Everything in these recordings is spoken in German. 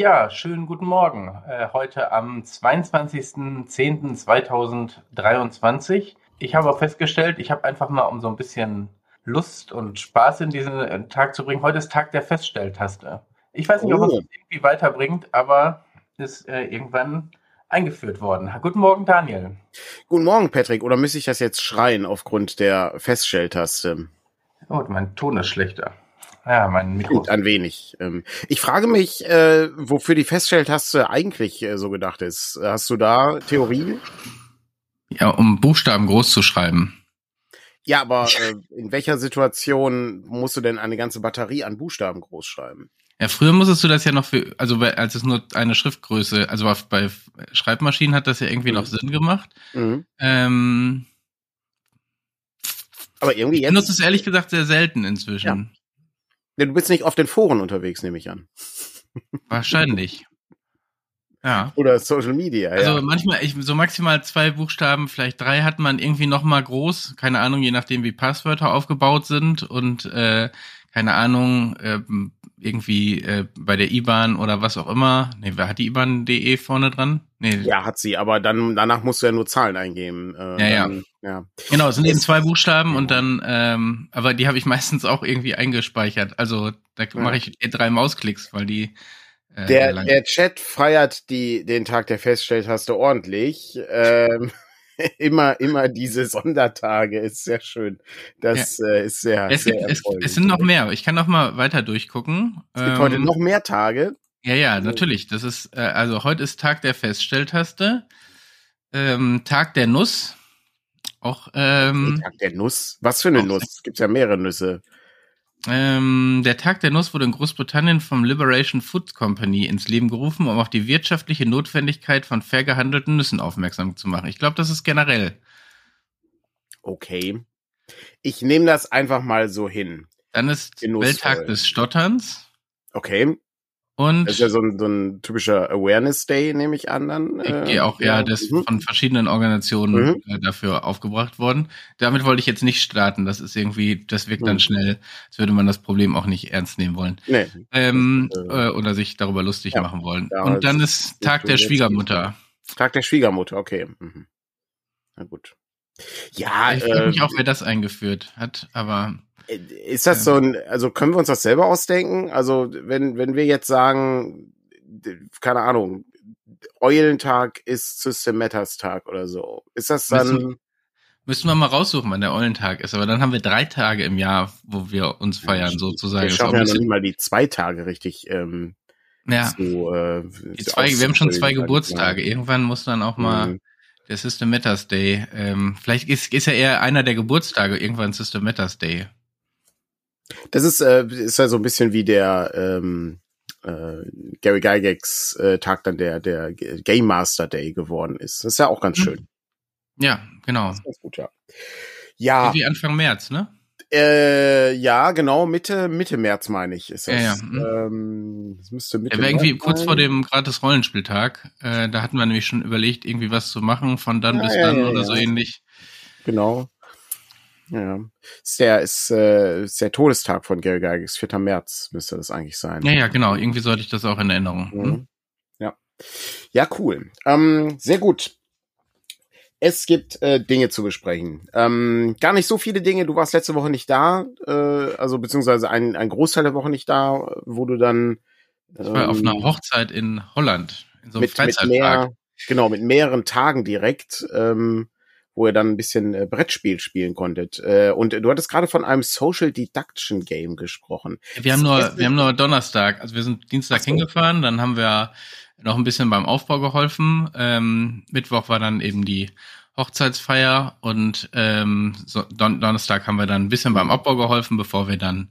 Ja, schönen guten Morgen. Äh, heute am 22.10.2023. Ich habe auch festgestellt, ich habe einfach mal, um so ein bisschen Lust und Spaß in diesen äh, Tag zu bringen, heute ist Tag der Feststelltaste. Ich weiß nicht, ob es Oh, irgendwie weiterbringt, aber ist äh, irgendwann eingeführt worden. Guten Morgen, Daniel. guten Morgen, Patrick. Oder müsste ich das jetzt schreien aufgrund der Feststelltaste? Oh, mein Ton ist schlechter. Ja, mein Mikro. Gut, ein wenig. Ähm, Ich frage mich, äh, wofür die Feststelltaste eigentlich äh, so gedacht ist. Hast du da Theorien? Ja, um Buchstaben groß zu schreiben. Ja, aber äh, in welcher Situation musst du denn eine ganze Batterie an Buchstaben groß schreiben? Ja, früher musstest du das ja noch für, also bei, als es nur eine Schriftgröße, also bei Schreibmaschinen hat das ja irgendwie noch Sinn gemacht. Mhm. Ähm, Aber irgendwie ich benutze jetzt. es ehrlich gesagt sehr selten inzwischen. Ja, Du bist nicht auf den Foren unterwegs, nehme ich an. Wahrscheinlich. Ja. Oder Social Media, Also ja. manchmal, ich, so maximal zwei Buchstaben, vielleicht drei hat man irgendwie noch mal groß, keine Ahnung, je nachdem wie Passwörter aufgebaut sind und äh, keine Ahnung, ähm, irgendwie äh, bei der IBAN oder was auch immer. Nee, wer hat die IBAN.de vorne dran? Nee, Ja, hat sie, aber dann danach musst du ja nur Zahlen eingeben. Äh, Ja, ja. dann, ja. Genau, es sind eben zwei Buchstaben und dann, ähm, aber die habe ich meistens auch irgendwie eingespeichert. Also da Ja. mache ich drei Mausklicks, weil die äh, Der, der Chat feiert die, den Tag der Feststelltaste ordentlich. Ähm, immer, immer diese Sondertage ist sehr schön. Das äh, ist sehr, es, sehr gibt, es, es sind noch mehr. Ich kann noch mal weiter durchgucken. Es gibt Ähm, heute noch mehr Tage. Ja, ja, natürlich. Das ist äh, also heute ist Tag der Feststelltaste, ähm, Tag der Nuss. Auch ähm, Tag der Nuss. Was für eine Nuss? Es gibt ja mehrere Nüsse. Ähm, der Tag der Nuss wurde in Großbritannien vom Liberation Food Company ins Leben gerufen, um auf die wirtschaftliche Notwendigkeit von fair gehandelten Nüssen aufmerksam zu machen. Ich glaube, das ist generell. Okay. Ich nehme das einfach mal so hin. Dann ist Genussvoll. Welttag des Stotterns Okay. Und Das ist ja so ein, so ein typischer Awareness Day, nehme ich an. Dann, ich äh, gehe auch, ja, das mhm. von verschiedenen Organisationen Mhm. äh, dafür aufgebracht worden. Damit wollte ich jetzt nicht starten. Das ist irgendwie, das wirkt dann Mhm. schnell, als würde man das Problem auch nicht ernst nehmen wollen. Nee. Ähm, Das, äh, äh, oder sich darüber lustig ja. machen wollen. Ja, und dann ist Tag der Schwiegermutter. Tag der Schwiegermutter, okay. Mhm. Na gut. Ja, Ich frage äh, mich auch, wer das eingeführt hat, aber ist das so ein, also können wir uns das selber ausdenken? Also wenn, wenn wir jetzt sagen, keine Ahnung, Eulentag ist System Matters Tag oder so, ist das dann, Müssen- müssen wir mal raussuchen, wann der Eulentag ist. Aber dann haben wir drei Tage im Jahr, wo wir uns feiern, sozusagen. wir schaffen ja noch nicht mal die zwei Tage richtig ähm, ja, zu, äh, zwei, wir haben schon zwei Geburtstage. Irgendwann muss dann auch mal. mal Mhm. der System Matters Day. Ähm, vielleicht ist, ist ja eher einer der Geburtstage irgendwann System Matters Day. Das ist, äh, ist ja so ein bisschen wie der ähm, äh, Gary Gygax äh, Tag dann der, der Game Master Day geworden ist. Das ist ja auch ganz Mhm. schön. Ja, genau. Ganz gut, ja. Ja, Irgendwie Anfang März, ne? äh, ja, genau, Mitte, Mitte März meine ich, ist das. Ja, ja, mhm. Ähm, das müsste Mitte war irgendwie März kurz sein. vor dem gratis Rollenspieltag. Äh, da hatten wir nämlich schon überlegt, irgendwie was zu machen, von dann Ja, bis ja, dann ja, oder ja. so ähnlich. Genau. Ja. Ist der, ist, äh, ist der Todestag von Gary Gygax, 4. März müsste das eigentlich sein. Ja, ja, genau. Irgendwie sollte ich das auch in Erinnerung. Hm? Mhm. Ja. Ja, cool. Ähm, sehr gut. Es gibt äh, Dinge zu besprechen. Ähm, gar nicht so viele Dinge. Du warst letzte Woche nicht da, äh, also beziehungsweise ein, ein Großteil der Woche nicht da, wo du dann Ich war auf einer ähm, Hochzeit in Holland, in so einem mit, mit Freizeitpark. mehr, genau, mit mehreren Tagen direkt, ähm, wo ihr dann ein bisschen äh, Brettspiel spielen konntet. Äh, und du hattest gerade von einem Social Deduction Game gesprochen. Wir haben nur, wir haben nur Donnerstag, also wir sind Dienstag so. hingefahren, dann haben wir noch ein bisschen beim Aufbau geholfen. Ähm, Mittwoch war dann eben die Hochzeitsfeier und ähm, so, Don Donnerstag haben wir dann ein bisschen beim Aufbau geholfen, bevor wir dann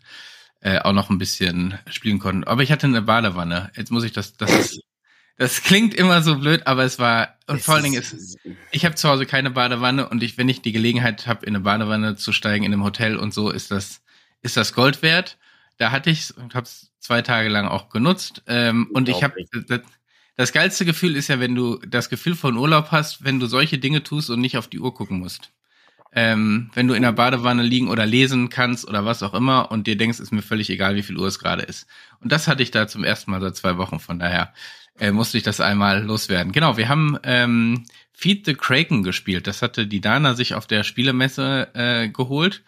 äh, auch noch ein bisschen spielen konnten. Aber ich hatte eine Badewanne. Jetzt muss ich das, das ist, das klingt immer so blöd, aber es war und vor allen Dingen ist ich habe zu Hause keine Badewanne und ich, wenn ich die Gelegenheit habe, in eine Badewanne zu steigen in einem Hotel und so, ist das, ist das Gold wert. Da hatte ich und habe es zwei Tage lang auch genutzt. Ähm, und ich habe das, das geilste Gefühl ist ja, wenn du das Gefühl von Urlaub hast, wenn du solche Dinge tust und nicht auf die Uhr gucken musst. ähm, wenn du in der Badewanne liegen oder lesen kannst oder was auch immer und dir denkst, ist mir völlig egal, wie viel Uhr es gerade ist. Und das hatte ich da zum ersten Mal seit zwei Wochen, von daher äh, musste ich das einmal loswerden. Genau, wir haben ähm, Feed the Kraken gespielt. Das hatte die Dana sich auf der Spielemesse äh, geholt.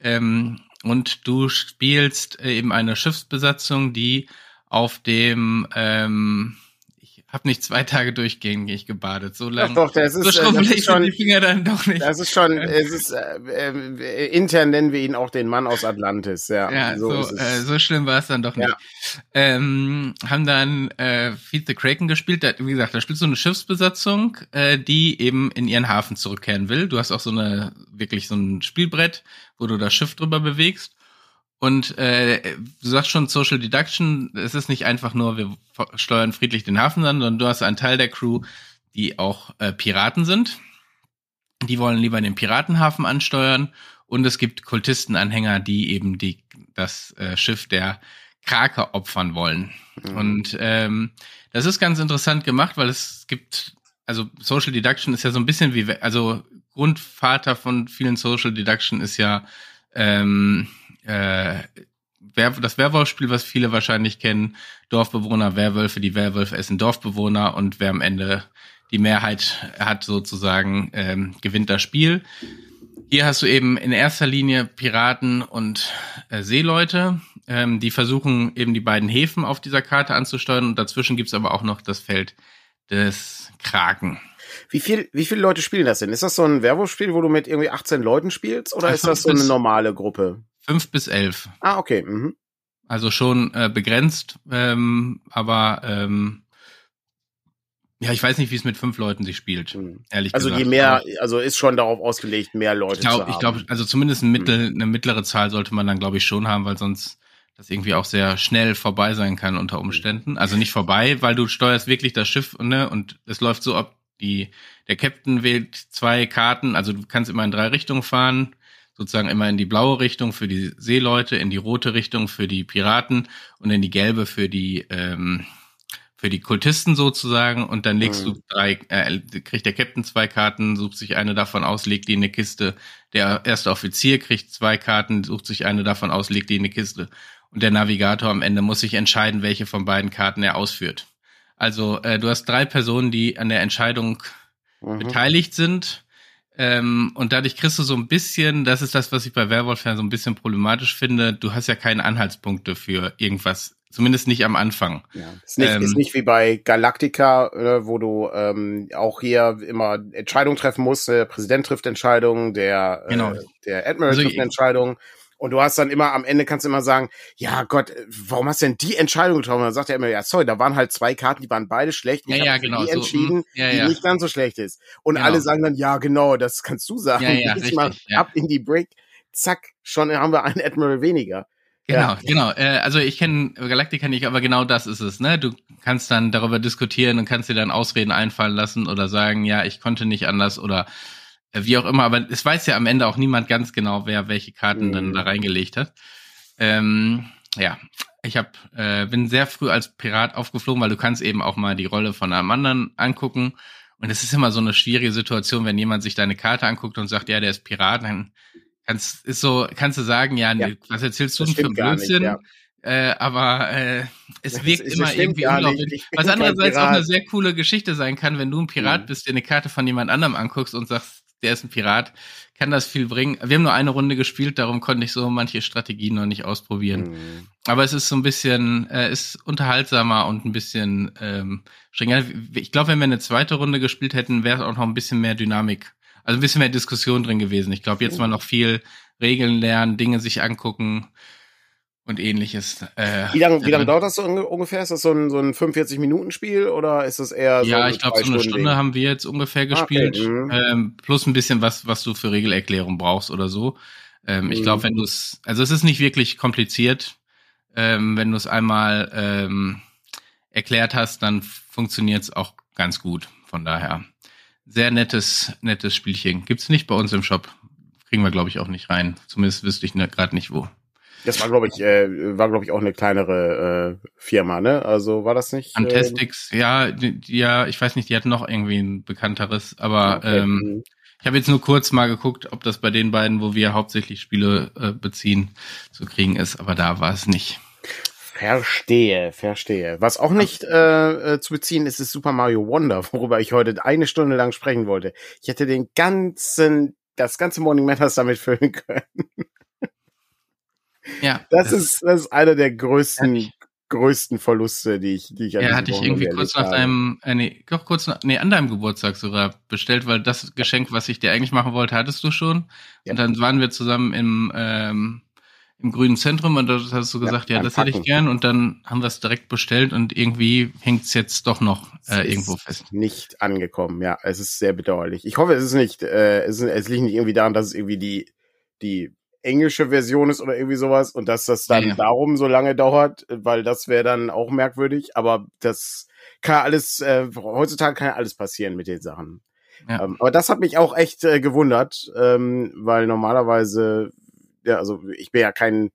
Ähm, und du spielst äh, eben eine Schiffsbesatzung, die auf dem ähm, habe nicht zwei Tage durchgängig gebadet. So lange. Doch, doch, das ist, so äh, das schrubbelig ist schon, die Finger dann doch nicht. das ist schon, es ist, äh, äh, intern nennen wir ihn auch den Mann aus Atlantis, ja. Ja, so, es. äh, so schlimm war es dann doch nicht. Ja. Ähm, haben dann äh, Feed the Kraken gespielt. Da, wie gesagt, da spielt so eine Schiffsbesatzung, äh, die eben in ihren Hafen zurückkehren will. Du hast auch so eine wirklich so ein Spielbrett, wo du das Schiff drüber bewegst. Und äh, du sagst schon Social Deduction, es ist nicht einfach nur, wir steuern friedlich den Hafen an, sondern du hast einen Teil der Crew, die auch äh, Piraten sind. Die wollen lieber den Piratenhafen ansteuern. Und es gibt Kultistenanhänger, die eben die, das äh, Schiff der Krake opfern wollen. Mhm. Und ähm, das ist ganz interessant gemacht, weil es gibt, also Social Deduction ist ja so ein bisschen wie, also Grundvater von vielen Social Deduction ist ja ähm, äh, das Werwolf-Spiel, was viele wahrscheinlich kennen, Dorfbewohner, Werwölfe, die Werwölfe essen Dorfbewohner und wer am Ende die Mehrheit hat sozusagen, ähm, gewinnt das Spiel. Hier hast du eben in erster Linie Piraten und äh, Seeleute, ähm, die versuchen eben die beiden Häfen auf dieser Karte anzusteuern und dazwischen gibt's aber auch noch das Feld des Kraken. Wie viel, wie viele Leute spielen das denn? Ist das so ein Werwolf-Spiel, wo du mit irgendwie 18 Leuten spielst, oder Ja, ist das so eine normale Gruppe? Fünf bis elf. Ah, okay. Mhm. Also schon äh, begrenzt, ähm, aber ähm, ja, ich weiß nicht, wie es mit fünf Leuten sich spielt, Mhm. ehrlich Also gesagt. je mehr, also ist schon darauf ausgelegt, mehr Leute ich glaube, zu ich haben. glaube, also zumindest ein Mittel, eine mittlere Zahl sollte man dann, glaube ich, schon haben, weil sonst das irgendwie auch sehr schnell vorbei sein kann unter Umständen. Also nicht vorbei, weil du steuerst wirklich das Schiff, ne, und es läuft so ab, die, der Captain wählt zwei Karten, also du kannst immer in drei Richtungen fahren, sozusagen immer in die blaue Richtung für die Seeleute, in die rote Richtung für die Piraten und in die gelbe für die, ähm, für die Kultisten sozusagen und dann legst Mhm. du drei, äh, kriegt der Captain zwei Karten, sucht sich eine davon aus, legt die in eine Kiste. Der erste Offizier kriegt zwei Karten, sucht sich eine davon aus, legt die in eine Kiste. Und der Navigator am Ende muss sich entscheiden, welche von beiden Karten er ausführt. Also äh, du hast drei Personen, die an der Entscheidung Mhm. beteiligt sind. Ähm, und dadurch kriegst du so ein bisschen, das ist das, was ich bei Werwolf so ein bisschen problematisch finde, du hast ja keine Anhaltspunkte für irgendwas, zumindest nicht am Anfang. Ja. Ist, nicht, Ähm, ist nicht wie bei Galactica, äh, wo du ähm, auch hier immer Entscheidungen treffen musst. Der Präsident trifft Entscheidungen, der, Genau. äh, der Admiral Also trifft ich- eine Entscheidung. Und du hast dann immer, am Ende kannst du immer sagen, ja Gott, äh, warum hast du denn die Entscheidung getroffen? Und dann sagt er immer, ja, sorry, da waren halt zwei Karten, die waren beide schlecht. Ich Ja, ja, genau, Die so, entschieden, mm, ja, die ja. nicht ganz so schlecht ist. Und Genau. alle sagen dann, ja, genau, das kannst du sagen. Ja, ja, Mal richtig, ja. ab in die Break, zack, schon haben wir einen Admiral weniger. Genau, Ja. genau. Äh, also ich kenne Galactica nicht, aber genau das ist es. Ne, du kannst dann darüber diskutieren und kannst dir dann Ausreden einfallen lassen oder sagen, ja, ich konnte nicht anders oder wie auch immer. Aber es weiß ja am Ende auch niemand ganz genau, wer welche Karten Mhm. dann da reingelegt hat. Ähm, ja, ich hab, äh, bin sehr früh als Pirat aufgeflogen, weil du kannst eben auch mal die Rolle von einem anderen angucken. Und es ist immer so eine schwierige Situation, wenn jemand sich deine Karte anguckt und sagt, ja, der ist Pirat, dann kannst, ist so, kannst du sagen, ja, Ja. was erzählst du denn für Blödsinn? ja. Äh, aber äh, es wirkt immer irgendwie unglaublich. Was andererseits auch eine sehr coole Geschichte sein kann, wenn du ein Pirat Mhm. bist, dir eine Karte von jemand anderem anguckst und sagst, der ist ein Pirat, kann das viel bringen. Wir haben nur eine Runde gespielt, darum konnte ich so manche Strategien noch nicht ausprobieren. Mhm. Aber es ist so ein bisschen, äh, ist unterhaltsamer und ein bisschen ähm, strenger. Ich glaube, wenn wir eine zweite Runde gespielt hätten, wäre auch noch ein bisschen mehr Dynamik, also ein bisschen mehr Diskussion drin gewesen. Ich glaube, jetzt mal noch viel Regeln lernen, Dinge sich angucken und ähnliches. Äh, Wie lange wie lang dauert das so unge- ungefähr? Ist das so ein, so ein 45-Minuten-Spiel oder ist das eher so ja, ich glaube, so eine? Stunde haben wir jetzt ungefähr Okay, gespielt. mhm. ähm, plus ein bisschen was, was du für Regelerklärung brauchst oder so. Ähm, Ich Mhm. glaube, wenn du es, also es ist nicht wirklich kompliziert. Ähm, wenn du es einmal ähm, erklärt hast, dann funktioniert es auch ganz gut. Von daher. Sehr nettes, nettes Spielchen. Gibt's nicht bei uns im Shop. Kriegen wir, glaube ich, auch nicht rein. Zumindest wüsste ich ne, gerade nicht wo. Das war, glaube ich, äh, war, glaube ich, auch eine kleinere äh, Firma, ne? Also war das nicht? Antestix, ja, die, die- ja, ich weiß nicht, die hatten noch irgendwie ein bekannteres, aber okay, ähm, mhm. Ich habe jetzt nur kurz mal geguckt, ob das bei den beiden, wo wir hauptsächlich Spiele äh, beziehen, zu kriegen ist, aber da war es nicht. Verstehe, verstehe. Was auch nicht äh, äh, zu beziehen ist, ist Super Mario Wonder, worüber ich heute eine Stunde lang sprechen wollte. Ich hätte den ganzen, das ganze Morning Matters damit füllen können. Ja. Das, das ist, das ist einer der größten, größten Verluste, die ich, die ich an Ja, hatte ich irgendwie kurz nach deinem, äh, nee, doch kurz nach, nee, an deinem Geburtstag sogar bestellt, weil das Geschenk, was ich dir eigentlich machen wollte, hattest du schon. Ja. Und dann waren wir zusammen im, ähm, im grünen Zentrum und da hast du gesagt, ja, ja das Packen. hätte ich gern und dann haben wir es direkt bestellt und irgendwie hängt es jetzt doch noch äh, irgendwo fest. Nicht angekommen, ja, es ist sehr bedauerlich. Ich hoffe, es ist nicht, äh, es, ist, es liegt nicht irgendwie daran, dass es irgendwie die, die englische Version ist oder irgendwie sowas und dass das dann ja, ja. darum so lange dauert, weil das wäre dann auch merkwürdig, aber das kann alles, äh, heutzutage kann ja alles passieren mit den Sachen. Ja. Ähm, aber das hat mich auch echt äh, gewundert, ähm, weil normalerweise, ja, also ich bin ja kein,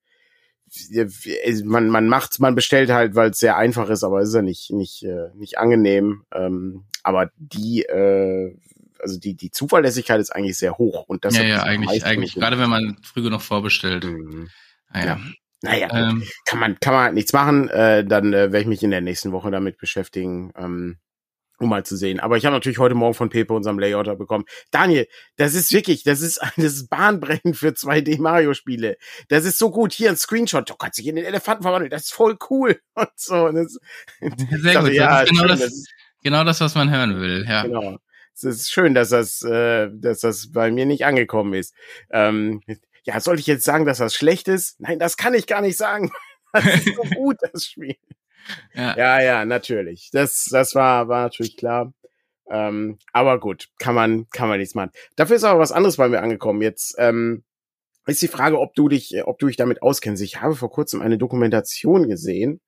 man, man macht, man bestellt halt, weil es sehr einfach ist, aber es ist ja nicht, nicht, äh, nicht angenehm. Ähm, aber die äh, also die, die Zuverlässigkeit ist eigentlich sehr hoch. Und das ja, ja, eigentlich, eigentlich, gerade wenn man früh genug vorbestellt. Mhm. Naja. Ja. Naja, ähm, kann man, kann man halt nichts machen. Äh, dann äh, werde ich mich in der nächsten Woche damit beschäftigen, ähm, um mal zu sehen. Aber ich habe natürlich heute Morgen von Pepe, unserem Layouter, bekommen. Daniel, das ist wirklich, das ist, das ist bahnbrechend für 2D-Mario-Spiele. Das ist so gut. Hier ein Screenshot. Du kannst dich in den Elefanten verwandeln. Das ist voll cool. Und so. Und das, Sehr dachte, gut. Ja, das ist genau, schön, das, genau das, was man hören will. Ja. Genau es ist schön, dass das, äh, dass das bei mir nicht angekommen ist. Ähm, ja, soll ich jetzt sagen, dass das schlecht ist? Nein, das kann ich gar nicht sagen. Das ist so gut, das Spiel. Ja. ja, ja, natürlich. Das, das war, war natürlich klar. Ähm, aber gut, kann man, kann man nichts machen. Dafür ist aber was anderes bei mir angekommen. Jetzt ähm, ist die Frage, ob du dich, ob du dich damit auskennst. Ich habe vor kurzem eine Dokumentation gesehen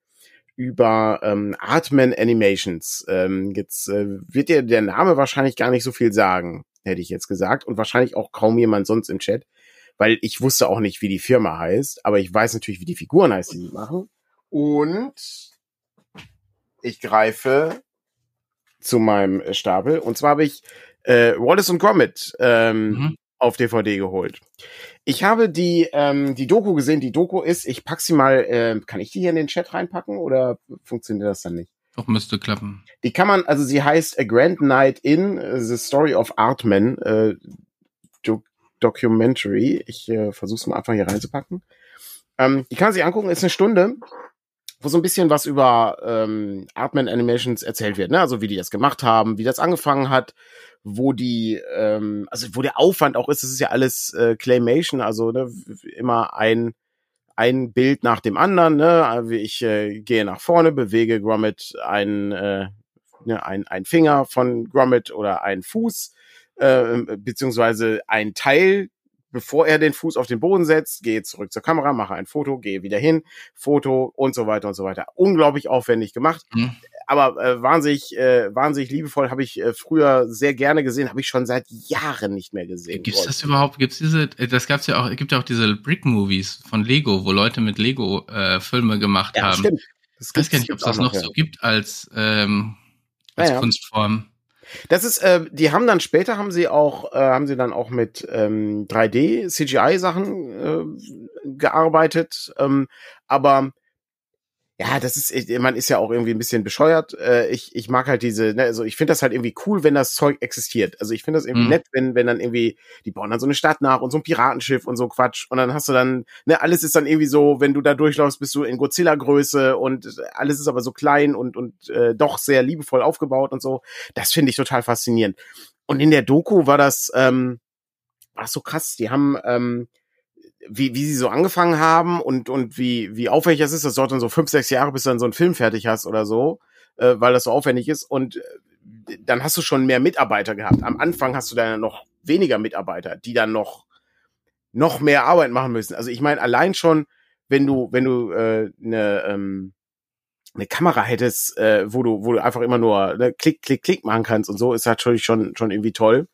über ähm, Artman Animations. Ähm, jetzt äh, wird dir der Name wahrscheinlich gar nicht so viel sagen, hätte ich jetzt gesagt. Und wahrscheinlich auch kaum jemand sonst im Chat. Weil ich wusste auch nicht, wie die Firma heißt, aber ich weiß natürlich, wie die Figuren heißt, die sie machen. Und ich greife zu meinem Stapel. Und zwar habe ich äh, Wallace und Gromit ähm, mhm. Auf DVD geholt. Ich habe die, ähm, die Doku gesehen. Die Doku ist, ich pack sie mal, äh, kann ich die hier in den Chat reinpacken oder funktioniert das dann nicht? Doch, müsste klappen. Die kann man, also sie heißt A Grand Night in The Story of Artman äh, Do Documentary. Ich äh, versuche es mal einfach hier reinzupacken. Ähm, die kann man sich angucken, ist eine Stunde wo so ein bisschen was über ähm, Artman Animations erzählt wird, ne? Also wie die das gemacht haben, wie das angefangen hat, wo die, ähm, also wo der Aufwand auch ist, das ist ja alles äh, Claymation, also ne, immer ein ein Bild nach dem anderen, ne? Also ich äh, gehe nach vorne, bewege Gromit ein, äh, ne, ein, ein Finger von Gromit oder ein Fuß, äh, beziehungsweise ein Teil bevor er den Fuß auf den Boden setzt, gehe zurück zur Kamera, mache ein Foto, gehe wieder hin, Foto und so weiter und so weiter. Unglaublich aufwendig gemacht. Mhm. Aber äh, wahnsinnig, äh, wahnsinnig liebevoll habe ich äh, früher sehr gerne gesehen, habe ich schon seit Jahren nicht mehr gesehen. Gibt es das überhaupt? Gibt es diese? Äh, das gab's ja auch. Gibt ja auch diese Brick-Movies von Lego, wo Leute mit Lego äh, Filme gemacht ja, haben. Stimmt. Das ich weiß gar nicht, ob es das noch, so gibt als ähm, als ja, Kunstform. Das ist, äh, die haben dann später haben sie auch, äh, haben sie dann auch mit ähm, 3D CGI Sachen äh, gearbeitet, ähm, aber ja, das ist, man ist ja auch irgendwie ein bisschen bescheuert. Äh, ich, ich mag halt diese, ne, also ich finde das halt irgendwie cool, wenn das Zeug existiert. Also ich finde das irgendwie mhm. nett, wenn, wenn dann irgendwie, die bauen dann so eine Stadt nach und so ein Piratenschiff und so Quatsch. Und dann hast du dann, ne, alles ist dann irgendwie so, wenn du da durchläufst, bist du in Godzilla-Größe und alles ist aber so klein und, und äh, doch sehr liebevoll aufgebaut und so. Das finde ich total faszinierend. Und in der Doku war das, ähm, war das so krass. Die haben, ähm, wie, wie sie so angefangen haben und, und wie, wie aufwendig das ist. Das dauert dann so fünf, sechs Jahre, bis du dann so einen Film fertig hast oder so, äh, weil das so aufwendig ist. Und äh, dann hast du schon mehr Mitarbeiter gehabt. Am Anfang hast du dann noch weniger Mitarbeiter, die dann noch, noch mehr Arbeit machen müssen. Also ich meine, allein schon, wenn du, wenn du äh, eine, ähm, eine Kamera hättest, äh, wo du, wo du einfach immer nur ne, Klick, Klick, Klick machen kannst und so, ist natürlich schon, schon irgendwie toll.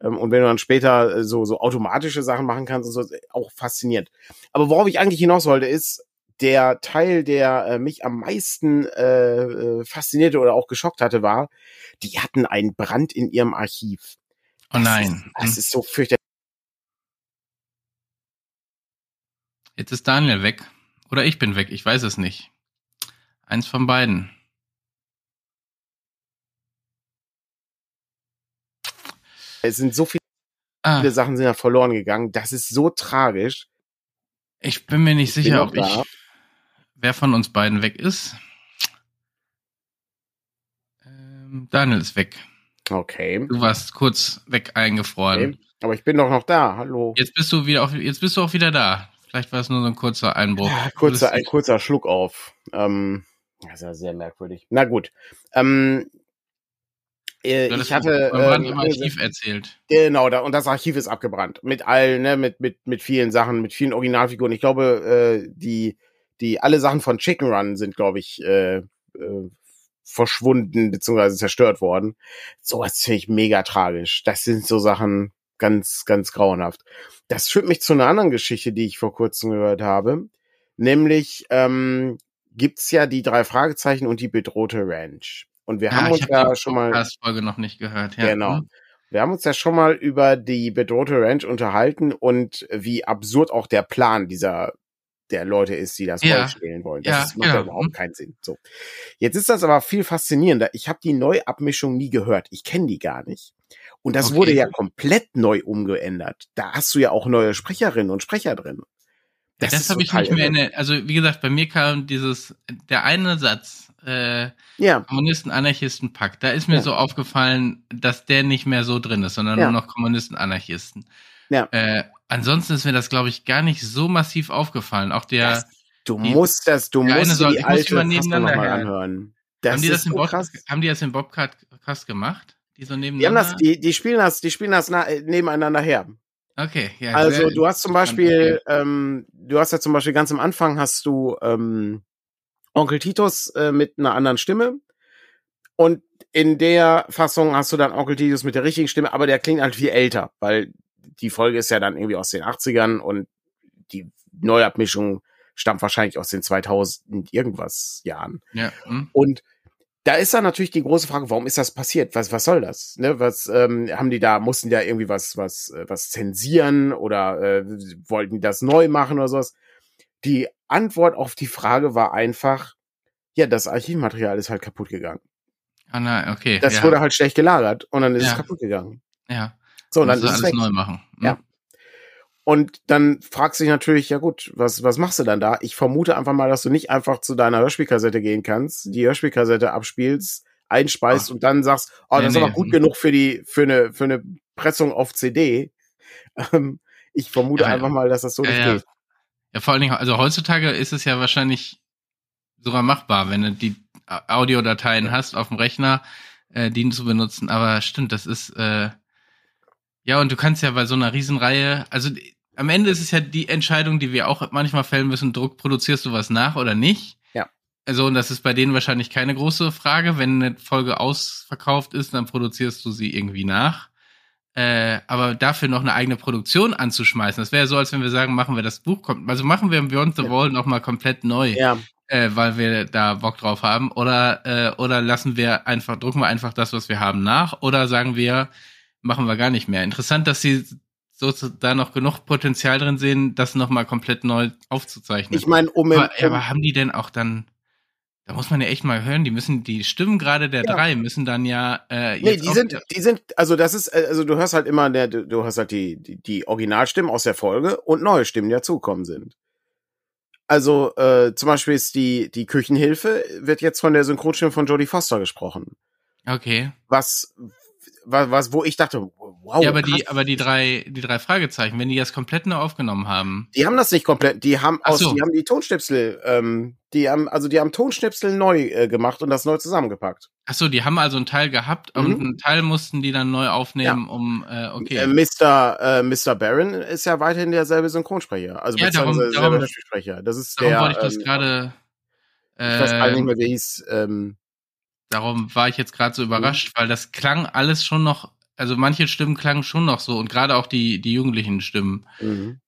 Ähm, und wenn du dann später äh, so, so automatische Sachen machen kannst, und so, auch faszinierend. Aber worauf ich eigentlich hinaus wollte, ist, der Teil, der äh, mich am meisten äh, äh, faszinierte oder auch geschockt hatte, war, die hatten einen Brand in ihrem Archiv. Oh nein. Das Hm. ist so fürchterlich. Jetzt ist Daniel weg. Oder ich bin weg, ich weiß es nicht. Eins von beiden. Es sind so viele Ah, Sachen sind ja verloren gegangen. Das ist so tragisch. ich bin mir nicht Ich sicher, ob ich, wer von uns beiden weg ist. Ähm, Daniel ist weg. Okay. Du warst kurz weg eingefroren. okay. Aber ich bin doch noch da. Hallo. Jetzt bist du wieder auf, jetzt bist du auch wieder da. Vielleicht war es nur so ein kurzer Einbruch. Ja, kurzer, ein kurzer Schluck auf. Ähm, das ist ja sehr merkwürdig. Na gut. Ähm, äh, ich hatte ähm, im Archiv erzählt. Genau, da, und das Archiv ist abgebrannt. Mit allen, ne, mit, mit, mit vielen Sachen, mit vielen Originalfiguren. Ich glaube, äh, die, die, alle Sachen von Chicken Run sind, glaube ich, äh, äh, verschwunden beziehungsweise zerstört worden. Sowas finde ich mega tragisch. Das sind so Sachen ganz, ganz grauenhaft. Das führt mich zu einer anderen Geschichte, die ich vor kurzem gehört habe. Nämlich ähm, gibt's ja die drei Fragezeichen und die bedrohte Ranch. Und wir haben Ah, uns ja habe die schon mal Podcast-Folge noch nicht gehört. Ja. Genau. Hm? Wir haben uns ja schon mal über die bedrohte Ranch unterhalten und wie absurd auch der Plan dieser der Leute ist, die das Ja. Gold stehlen wollen. Das Ja, macht ja genau. überhaupt Hm. keinen Sinn. So. Jetzt ist das aber viel faszinierender. Ich habe die Neuabmischung nie gehört. Ich kenne die gar nicht. Und das Okay. wurde ja komplett neu umgeändert. Da hast du ja auch neue Sprecherinnen und Sprecher drin. Das, ist habe ich nicht mehr in der, also wie gesagt, bei mir kam dieses, der eine Satz, äh, Ja, Kommunisten, Anarchisten, Pakt, da ist mir Ja. so aufgefallen, dass der nicht mehr so drin ist, sondern Ja. nur noch Kommunisten, Anarchisten. Ja. Äh, ansonsten ist mir das, glaube ich, gar nicht so massiv aufgefallen. Auch der, das, du die- musst das, du eine musst soll- die muss die alte mal Fassung nebeneinander nochmal hören. anhören. Das haben, die das im so Bob, krass. haben die das im Bobcast gemacht? Die so Die nebeneinander? das, die, die spielen das, die spielen das na, äh, nebeneinander her. okay, ja. Also du hast zum Beispiel, ähm, du hast ja zum Beispiel ganz am Anfang hast du ähm, Onkel Titus äh, mit einer anderen Stimme und in der Fassung hast du dann Onkel Titus mit der richtigen Stimme, aber der klingt halt viel älter, weil die Folge ist ja dann irgendwie aus den 80ern und die Neuabmischung stammt wahrscheinlich aus den 2000 irgendwas Jahren. Ja, hm? Und da ist dann natürlich die große Frage, warum ist das passiert? Was, was soll das? Ne? Was ähm, haben die da, mussten die da irgendwie was, was, äh, was zensieren oder äh, wollten die das neu machen oder sowas? Die Antwort auf die Frage war einfach, ja, das Archivmaterial ist halt kaputt gegangen. Ah, na, okay. Das ja, wurde halt schlecht gelagert und dann ist Ja. es kaputt gegangen. ja. So, und dann ist es alles weg. neu machen. Hm? Ja. Und dann fragst du dich natürlich, ja gut, was, was machst du dann da? Ich vermute einfach mal, dass du nicht einfach zu deiner Hörspielkassette gehen kannst, die Hörspielkassette abspielst, einspeist Ach. und dann sagst, oh, Nee, das ist nee. aber gut genug für die, für eine, für eine Pressung auf CD. Ähm, ich vermute Ja, einfach mal, dass das so nicht geht. Ja, vor allen Dingen, also heutzutage ist es ja wahrscheinlich sogar machbar, wenn du die Audiodateien hast auf dem Rechner, äh, die zu benutzen. Aber stimmt, das ist äh, ja und du kannst ja bei so einer Riesenreihe, also am Ende ist es ja die Entscheidung, die wir auch manchmal fällen müssen. Druck, produzierst du was nach oder nicht? Ja. Also und das ist bei denen wahrscheinlich keine große Frage. Wenn eine Folge ausverkauft ist, dann produzierst du sie irgendwie nach. Äh, aber dafür noch eine eigene Produktion anzuschmeißen, das wäre so, als wenn wir sagen, machen wir das Buch, kommt, also machen wir Beyond the. Wall noch mal komplett neu, Ja, äh, weil wir da Bock drauf haben, oder äh, oder lassen wir einfach, drucken wir einfach das, was wir haben, nach, oder sagen wir, machen wir gar nicht mehr. Interessant, dass sie so da noch genug Potenzial drin sehen, das noch mal komplett neu aufzuzeichnen. ich meine, um, aber, um aber haben die denn auch dann da muss man ja echt mal hören, die müssen, die Stimmen gerade der Ja. drei müssen dann ja äh, Nee, die sind, die sind, also das ist, also du hörst halt immer, der, du hörst halt die, die, die Originalstimmen aus der Folge und neue Stimmen, die dazugekommen sind. Also äh, zum Beispiel ist die, die Küchenhilfe, wird jetzt von der Synchronstimme von Jodie Foster gesprochen. Okay. Was, was, was wo ich dachte, wow. ja, aber krass. die, aber die drei, die drei Fragezeichen, wenn die das komplett neu aufgenommen haben. Die haben das nicht komplett, die haben aus, so. die haben die Tonschnipsel, ähm, die haben, also die haben Tonschnipsel neu äh, gemacht und das neu zusammengepackt. Ach so, die haben also einen Teil gehabt und Mhm. einen Teil mussten die dann neu aufnehmen, um, äh, okay. Äh, Mr. Äh, Mr. Barron ist ja weiterhin derselbe Synchronsprecher, also Ja, darum- darum- Hörspielsprecher. Das ist darum der, wollte ich das ähm, gerade, ich weiß gar nicht äh, mehr, wie hieß. Ähm, darum war ich jetzt gerade so Mhm. überrascht, weil das klang alles schon noch, also manche Stimmen klangen schon noch so und gerade auch die, die jugendlichen Stimmen. mhm.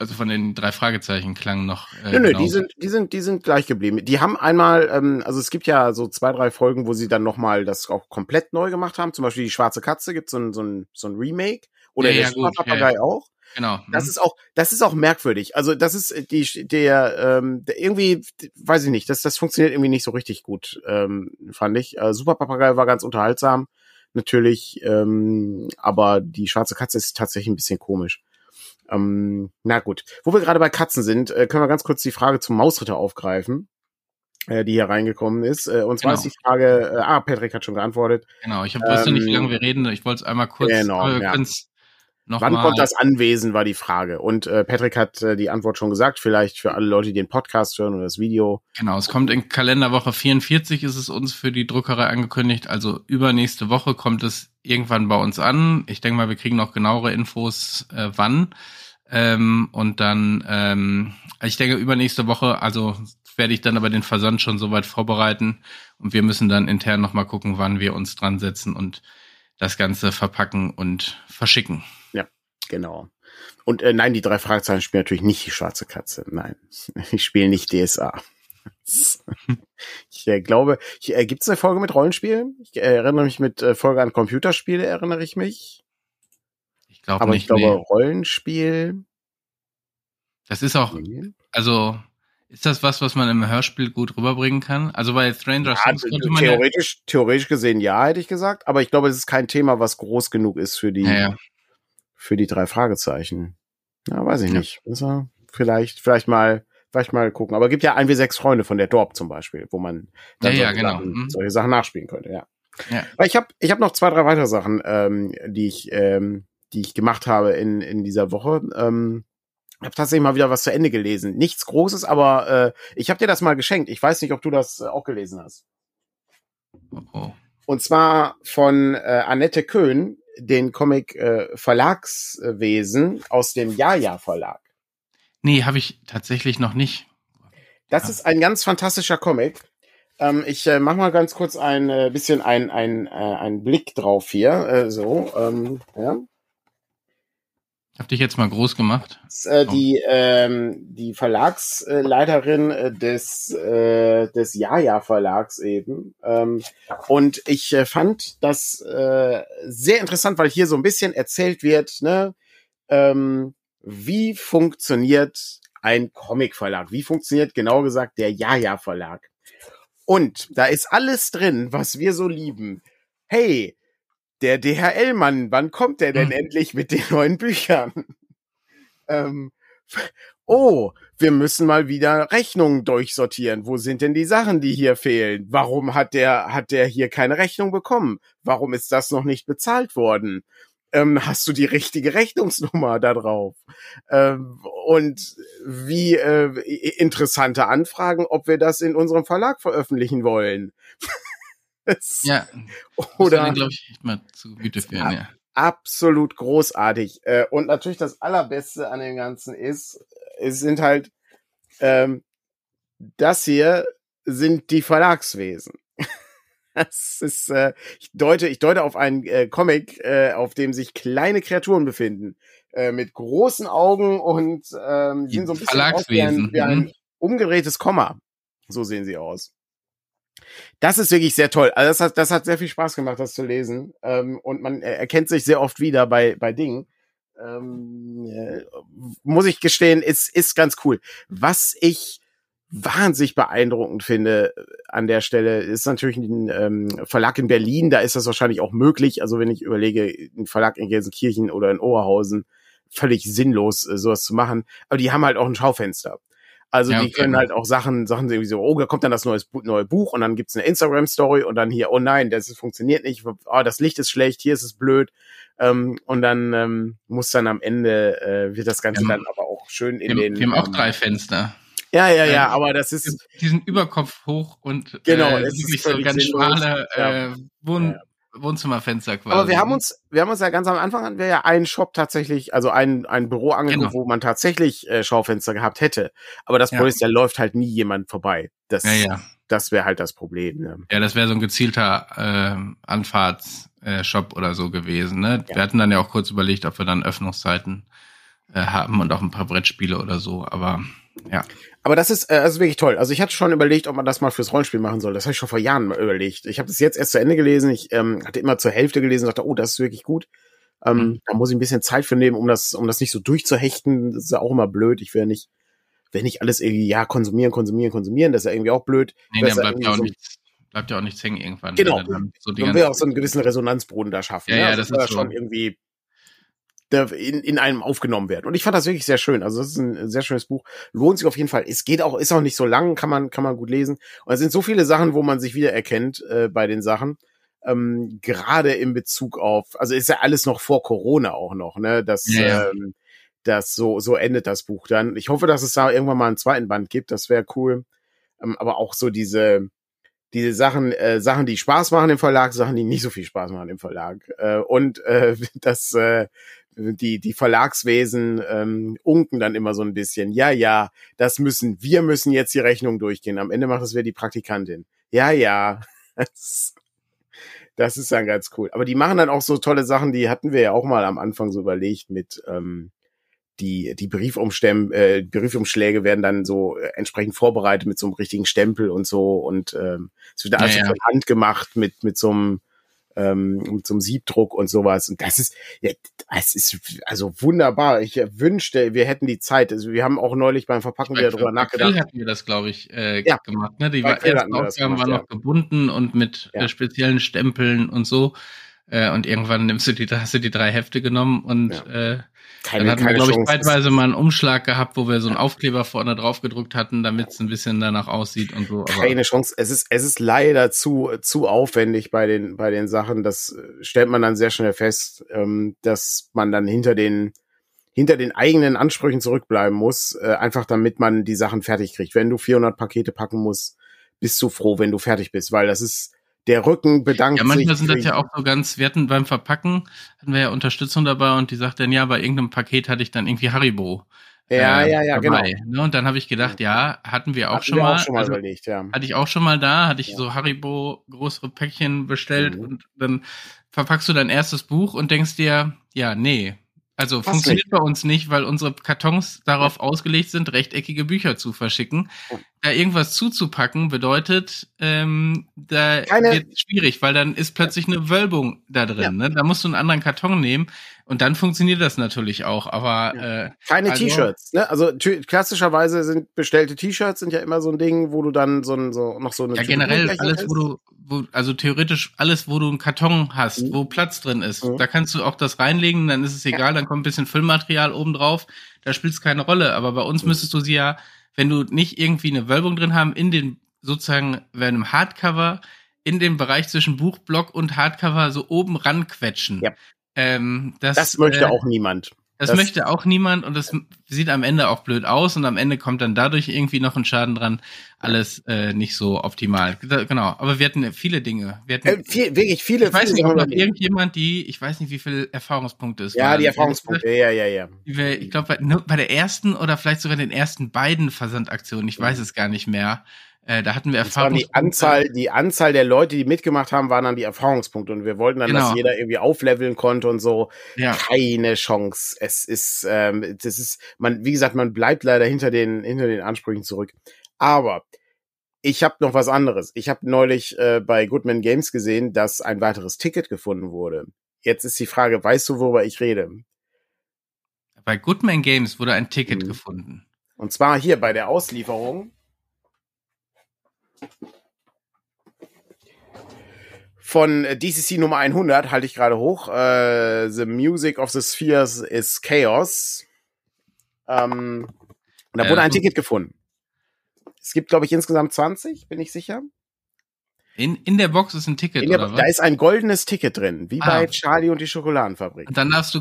also von den drei Fragezeichen klangen noch. Äh, nö, nö, die sind, die sind, die sind gleich geblieben. Die haben einmal, ähm, also es gibt ja so zwei, drei Folgen, wo sie dann nochmal das auch komplett neu gemacht haben. Zum Beispiel die Schwarze Katze gibt so ein, so ein, so ein Remake. Oder ja, der ja, Papagei ja. auch. Genau. Das mhm. ist auch, das ist auch merkwürdig. Also das ist äh, die, der, ähm, der irgendwie, weiß ich nicht, das, das funktioniert irgendwie nicht so richtig gut, ähm, fand ich. Äh, Super Papagei war ganz unterhaltsam, natürlich, ähm, aber die Schwarze Katze ist tatsächlich ein bisschen komisch. Ähm, na gut. Wo wir gerade bei Katzen sind, äh, können wir ganz kurz die Frage zum Mausritter aufgreifen, äh, die hier reingekommen ist. Äh, und zwar genau. ist die Frage, äh, ah, Patrick hat schon geantwortet. Genau, ich habe ähm, wusste nicht, wie lange wir reden. Ich wollte es einmal kurz genau, äh, ja. Noch Wann kommt das Anwesen, war die Frage. Und äh, Patrick hat äh, die Antwort schon gesagt, vielleicht für alle Leute, die den Podcast hören oder das Video. Genau, es kommt in Kalenderwoche 44, ist es uns für die Druckerei angekündigt. Also übernächste Woche kommt es irgendwann bei uns an. Ich denke mal, wir kriegen noch genauere Infos, äh, wann. Ähm, und dann, ähm, ich denke, übernächste Woche, also werde ich dann aber den Versand schon soweit vorbereiten. Und wir müssen dann intern nochmal gucken, wann wir uns dran setzen und das Ganze verpacken und verschicken. Genau. Und äh, nein, die drei Fragezeichen spielen natürlich nicht die schwarze Katze. Nein, ich spiele nicht DSA. ich äh, glaube, äh, gibt es eine Folge mit Rollenspielen? Ich äh, erinnere mich mit äh, Folge an Computerspiele, erinnere ich mich. Ich glaube Aber nicht. ich glaube, nee. Rollenspiel. Das ist auch, also ist das was, was man im Hörspiel gut rüberbringen kann? Also bei Stranger ja, Things könnte man theoretisch, ja theoretisch gesehen ja, hätte ich gesagt. Aber ich glaube, es ist kein Thema, was groß genug ist für die, ja, ja für die drei Fragezeichen. Ja, weiß ich nicht. Also vielleicht, vielleicht mal, vielleicht mal gucken. Aber es gibt ja ein wie sechs Freunde von der Dorp zum Beispiel, wo man dann ja, solche, ja, genau. Sachen, mhm. solche Sachen nachspielen könnte, ja. ja. Ich habe ich hab noch zwei, drei weitere Sachen, ähm, die ich, ähm, die ich gemacht habe in, in dieser Woche. Ähm, habe tatsächlich mal wieder was zu Ende gelesen. Nichts Großes, aber äh, ich habe dir das mal geschenkt. Ich weiß nicht, ob du das äh, auch gelesen hast. Oh. oh. Und zwar von äh, Annette Köhn, den Comic äh, Verlagswesen aus dem Jaja Verlag. Nee, habe ich tatsächlich noch nicht. Das ja. ist ein ganz fantastischer Comic. Ähm, ich äh, mach mal ganz kurz ein äh, bisschen ein, ein, äh, einen Blick drauf hier. Äh, so, ähm, ja. Habe dich jetzt mal groß gemacht. Das, äh, oh. die, ähm, die Verlagsleiterin äh, des, äh, des Jaja Verlags eben. Ähm, und ich äh, fand das äh, sehr interessant, weil hier so ein bisschen erzählt wird, ne, ähm, wie funktioniert ein Comic-Verlag? Wie funktioniert genau gesagt der Jaja Verlag? Und da ist alles drin, was wir so lieben. Hey, der DHL-Mann, wann kommt der denn hm. endlich mit den neuen Büchern? ähm, oh, wir müssen mal wieder Rechnungen durchsortieren. Wo sind denn die Sachen, die hier fehlen? Warum hat der, hat der hier keine Rechnung bekommen? Warum ist das noch nicht bezahlt worden? Ähm, hast du die richtige Rechnungsnummer da drauf? Ähm, und wie äh, interessante Anfragen, ob wir das in unserem Verlag veröffentlichen wollen. ja. Oder, glaube ich, echt mal zu Güte führen, ja. Absolut großartig. Äh, und natürlich das Allerbeste an dem Ganzen ist, es sind halt, ähm, das hier sind die Verlagswesen. Das ist, äh, ich deute, ich deute auf einen äh, Comic, äh, auf dem sich kleine Kreaturen befinden, äh, mit großen Augen und ähm, sind so ein bisschen aus wie ein, wie ein mhm. umgedrehtes Komma. So sehen sie aus. Das ist wirklich sehr toll. Also das hat, das hat sehr viel Spaß gemacht, das zu lesen. Ähm, und man erkennt sich sehr oft wieder bei, bei Dingen. Ähm, äh, muss ich gestehen, ist, ist ganz cool. Was ich wahnsinnig beeindruckend finde äh, an der Stelle, ist natürlich ein ähm, Verlag in Berlin, da ist das wahrscheinlich auch möglich. Also wenn ich überlege, ein Verlag in Gelsenkirchen oder in Oberhausen, völlig sinnlos, äh, sowas zu machen. Aber die haben halt auch ein Schaufenster. Also ja, die können halt auch Sachen, Sachen irgendwie so, oh, da kommt dann das neues, neue Buch und dann gibt's eine Instagram-Story und dann hier, oh nein, das funktioniert nicht, oh, das Licht ist schlecht, hier ist es blöd. Ähm, und dann ähm, muss dann am Ende, äh, wird das Ganze ja, dann aber auch schön in wir, den. Wir haben auch drei Fenster. Ja, ja, ja, aber das ist. Die sind Überkopf hoch und genau, äh, wirklich so ganz schmale äh, Wohn ja. Wohnzimmerfenster quasi. Aber wir haben uns, wir haben uns ja ganz am Anfang hatten wir ja einen Shop tatsächlich, also ein, ein Büro angeguckt, genau. wo man tatsächlich äh, Schaufenster gehabt hätte. Aber das ja. Problem ist, da läuft halt nie jemand vorbei. Das, ja, ja. das wäre halt das Problem. Ne? Ja, das wäre so ein gezielter äh, Anfahrtsshop äh, oder so gewesen. Ne? Ja. Wir hatten dann ja auch kurz überlegt, ob wir dann Öffnungszeiten äh, haben und auch ein paar Brettspiele oder so, aber ja. Aber das ist äh, also wirklich toll. Also ich hatte schon überlegt, ob man das mal fürs Rollenspiel machen soll. Das habe ich schon vor Jahren mal überlegt. Ich habe das jetzt erst zu Ende gelesen. Ich ähm, hatte immer zur Hälfte gelesen und dachte, oh, das ist wirklich gut. Ähm, mhm. Da muss ich ein bisschen Zeit für nehmen, um das, um das nicht so durchzuhechten. Das ist ja auch immer blöd. Ich will nicht, wenn nicht alles irgendwie, ja, konsumieren, konsumieren, konsumieren, das ist ja irgendwie auch blöd. Nee, dann bleibt ja auch so nichts, bleibt ja auch nichts hängen irgendwann. Genau. Dann so man will auch so einen gewissen Resonanzboden da schaffen. Ja, ne? ja, also das ist schon irgendwie in, in einem aufgenommen werden. Und ich fand das wirklich sehr schön. Also das ist ein sehr schönes Buch. Lohnt sich auf jeden Fall. Es geht auch, ist auch nicht so lang, kann man, kann man gut lesen. Und es sind so viele Sachen, wo man sich wiedererkennt äh, bei den Sachen. Ähm, gerade in Bezug auf, also ist ja alles noch vor Corona auch noch, ne? Das, ja. Ähm, das so, so endet das Buch dann. Ich hoffe, dass es da irgendwann mal einen zweiten Band gibt. Das wäre cool. Ähm, aber auch so diese, diese Sachen, äh, Sachen, die Spaß machen im Verlag, Sachen, die nicht so viel Spaß machen im Verlag. Äh, und äh, das, äh, die, die Verlagswesen ähm, unken dann immer so ein bisschen. Ja, ja, das müssen, wir müssen jetzt die Rechnung durchgehen. Am Ende macht es wieder die Praktikantin. Ja, ja. Das, ist dann ganz cool. Aber die machen dann auch so tolle Sachen, die hatten wir ja auch mal am Anfang so überlegt mit ähm, die, die Briefumstämm, äh, Briefumschläge werden dann so äh, entsprechend vorbereitet mit so einem richtigen Stempel und so und ähm, es wird alles ja, ja. von Hand gemacht mit, mit so einem ähm, zum Siebdruck und sowas. Und das ist, ja, das ist also wunderbar. Ich wünschte, wir hätten die Zeit. Also wir haben auch neulich beim Verpacken wieder drüber nachgedacht. hatten wir das, glaube ich, äh, ja. gemacht. Ne? Die war, ersten Ausgaben waren noch gebunden und mit ja. äh, speziellen Stempeln und so. Äh, und irgendwann nimmst du die, hast du die drei Hefte genommen und ja. äh, keine, dann hatten wir, glaube ich, zeitweise mal einen Umschlag gehabt, wo wir so einen Aufkleber vorne drauf gedruckt hatten, damit es ein bisschen danach aussieht und so. Aber keine Chance. Es ist, es ist leider zu, zu aufwendig bei den, bei den Sachen. Das äh, stellt man dann sehr schnell fest, ähm, dass man dann hinter den, hinter den eigenen Ansprüchen zurückbleiben muss, äh, einfach damit man die Sachen fertig kriegt. Wenn du 400 Pakete packen musst, bist du froh, wenn du fertig bist, weil das ist, der Rücken bedankt sich. Ja, manchmal sich sind das ja auch so ganz, wir hatten beim Verpacken, hatten wir ja Unterstützung dabei und die sagt dann, ja, bei irgendeinem Paket hatte ich dann irgendwie Haribo. Ja, äh, ja, ja, dabei. genau. Ne? Und dann habe ich gedacht, ja, hatten wir auch hatten schon wir mal. Auch schon mal also, überlegt, ja. Hatte ich auch schon mal da, hatte ich ja. so Haribo größere Päckchen bestellt mhm. und dann verpackst du dein erstes Buch und denkst dir, ja, nee, also Fast funktioniert nicht. bei uns nicht, weil unsere Kartons darauf ausgelegt sind, rechteckige Bücher zu verschicken. Da irgendwas zuzupacken bedeutet, ähm, da wird schwierig, weil dann ist plötzlich eine Wölbung da drin. Ja. Ne? Da musst du einen anderen Karton nehmen und dann funktioniert das natürlich auch. Aber ja. äh, keine also, T-Shirts. Ne? Also klassischerweise sind bestellte T-Shirts sind ja immer so ein Ding, wo du dann so, ein, so noch so eine ja generell alles, wo du wo, also theoretisch alles, wo du einen Karton hast, mhm. wo Platz drin ist, mhm. da kannst du auch das reinlegen, dann ist es egal, dann kommt ein bisschen Füllmaterial oben drauf, da spielt es keine Rolle. Aber bei uns mhm. müsstest du sie ja, wenn du nicht irgendwie eine Wölbung drin haben, in den sozusagen, wenn im Hardcover, in dem Bereich zwischen Buchblock und Hardcover so oben ranquetschen. Ja. Ähm, das, das möchte äh, auch niemand. Das, das, möchte auch niemand und das sieht am Ende auch blöd aus und am Ende kommt dann dadurch irgendwie noch ein Schaden dran. Alles äh, nicht so optimal. Genau, aber wir hatten viele Dinge. Wir hatten, äh, viel, wirklich viele. Ich weiß nicht, ob noch irgendjemand, die, ich weiß nicht, wie viele Erfahrungspunkte es Ja, die Erfahrungspunkte, ja, ja, ja. Ich glaube, bei, bei der ersten oder vielleicht sogar den ersten beiden Versandaktionen, ich weiß es gar nicht mehr, äh, da hatten wir Erfahrungspunkte. Die Anzahl, die Anzahl der Leute, die mitgemacht haben, waren dann die Erfahrungspunkte. Und wir wollten dann, genau. dass jeder irgendwie aufleveln konnte und so. Ja. Keine Chance. Es ist, ähm, das ist, man, wie gesagt, man bleibt leider hinter den, hinter den Ansprüchen zurück. Aber ich habe noch was anderes. Ich habe neulich äh, bei Goodman Games gesehen, dass ein weiteres Ticket gefunden wurde. Jetzt ist die Frage, weißt du, worüber ich rede? Bei Goodman Games wurde ein Ticket mhm. gefunden. Und zwar hier bei der Auslieferung von DCC Nummer 100 halte ich gerade hoch. Uh, the Music of the Spheres is Chaos. Ähm, da wurde äh, ein Ticket gefunden. Es gibt, glaube ich, insgesamt 20, bin ich sicher. In, in der Box ist ein Ticket, der, Da ist ein goldenes Ticket drin, wie ah. bei Charlie und die Schokoladenfabrik. Und dann darfst du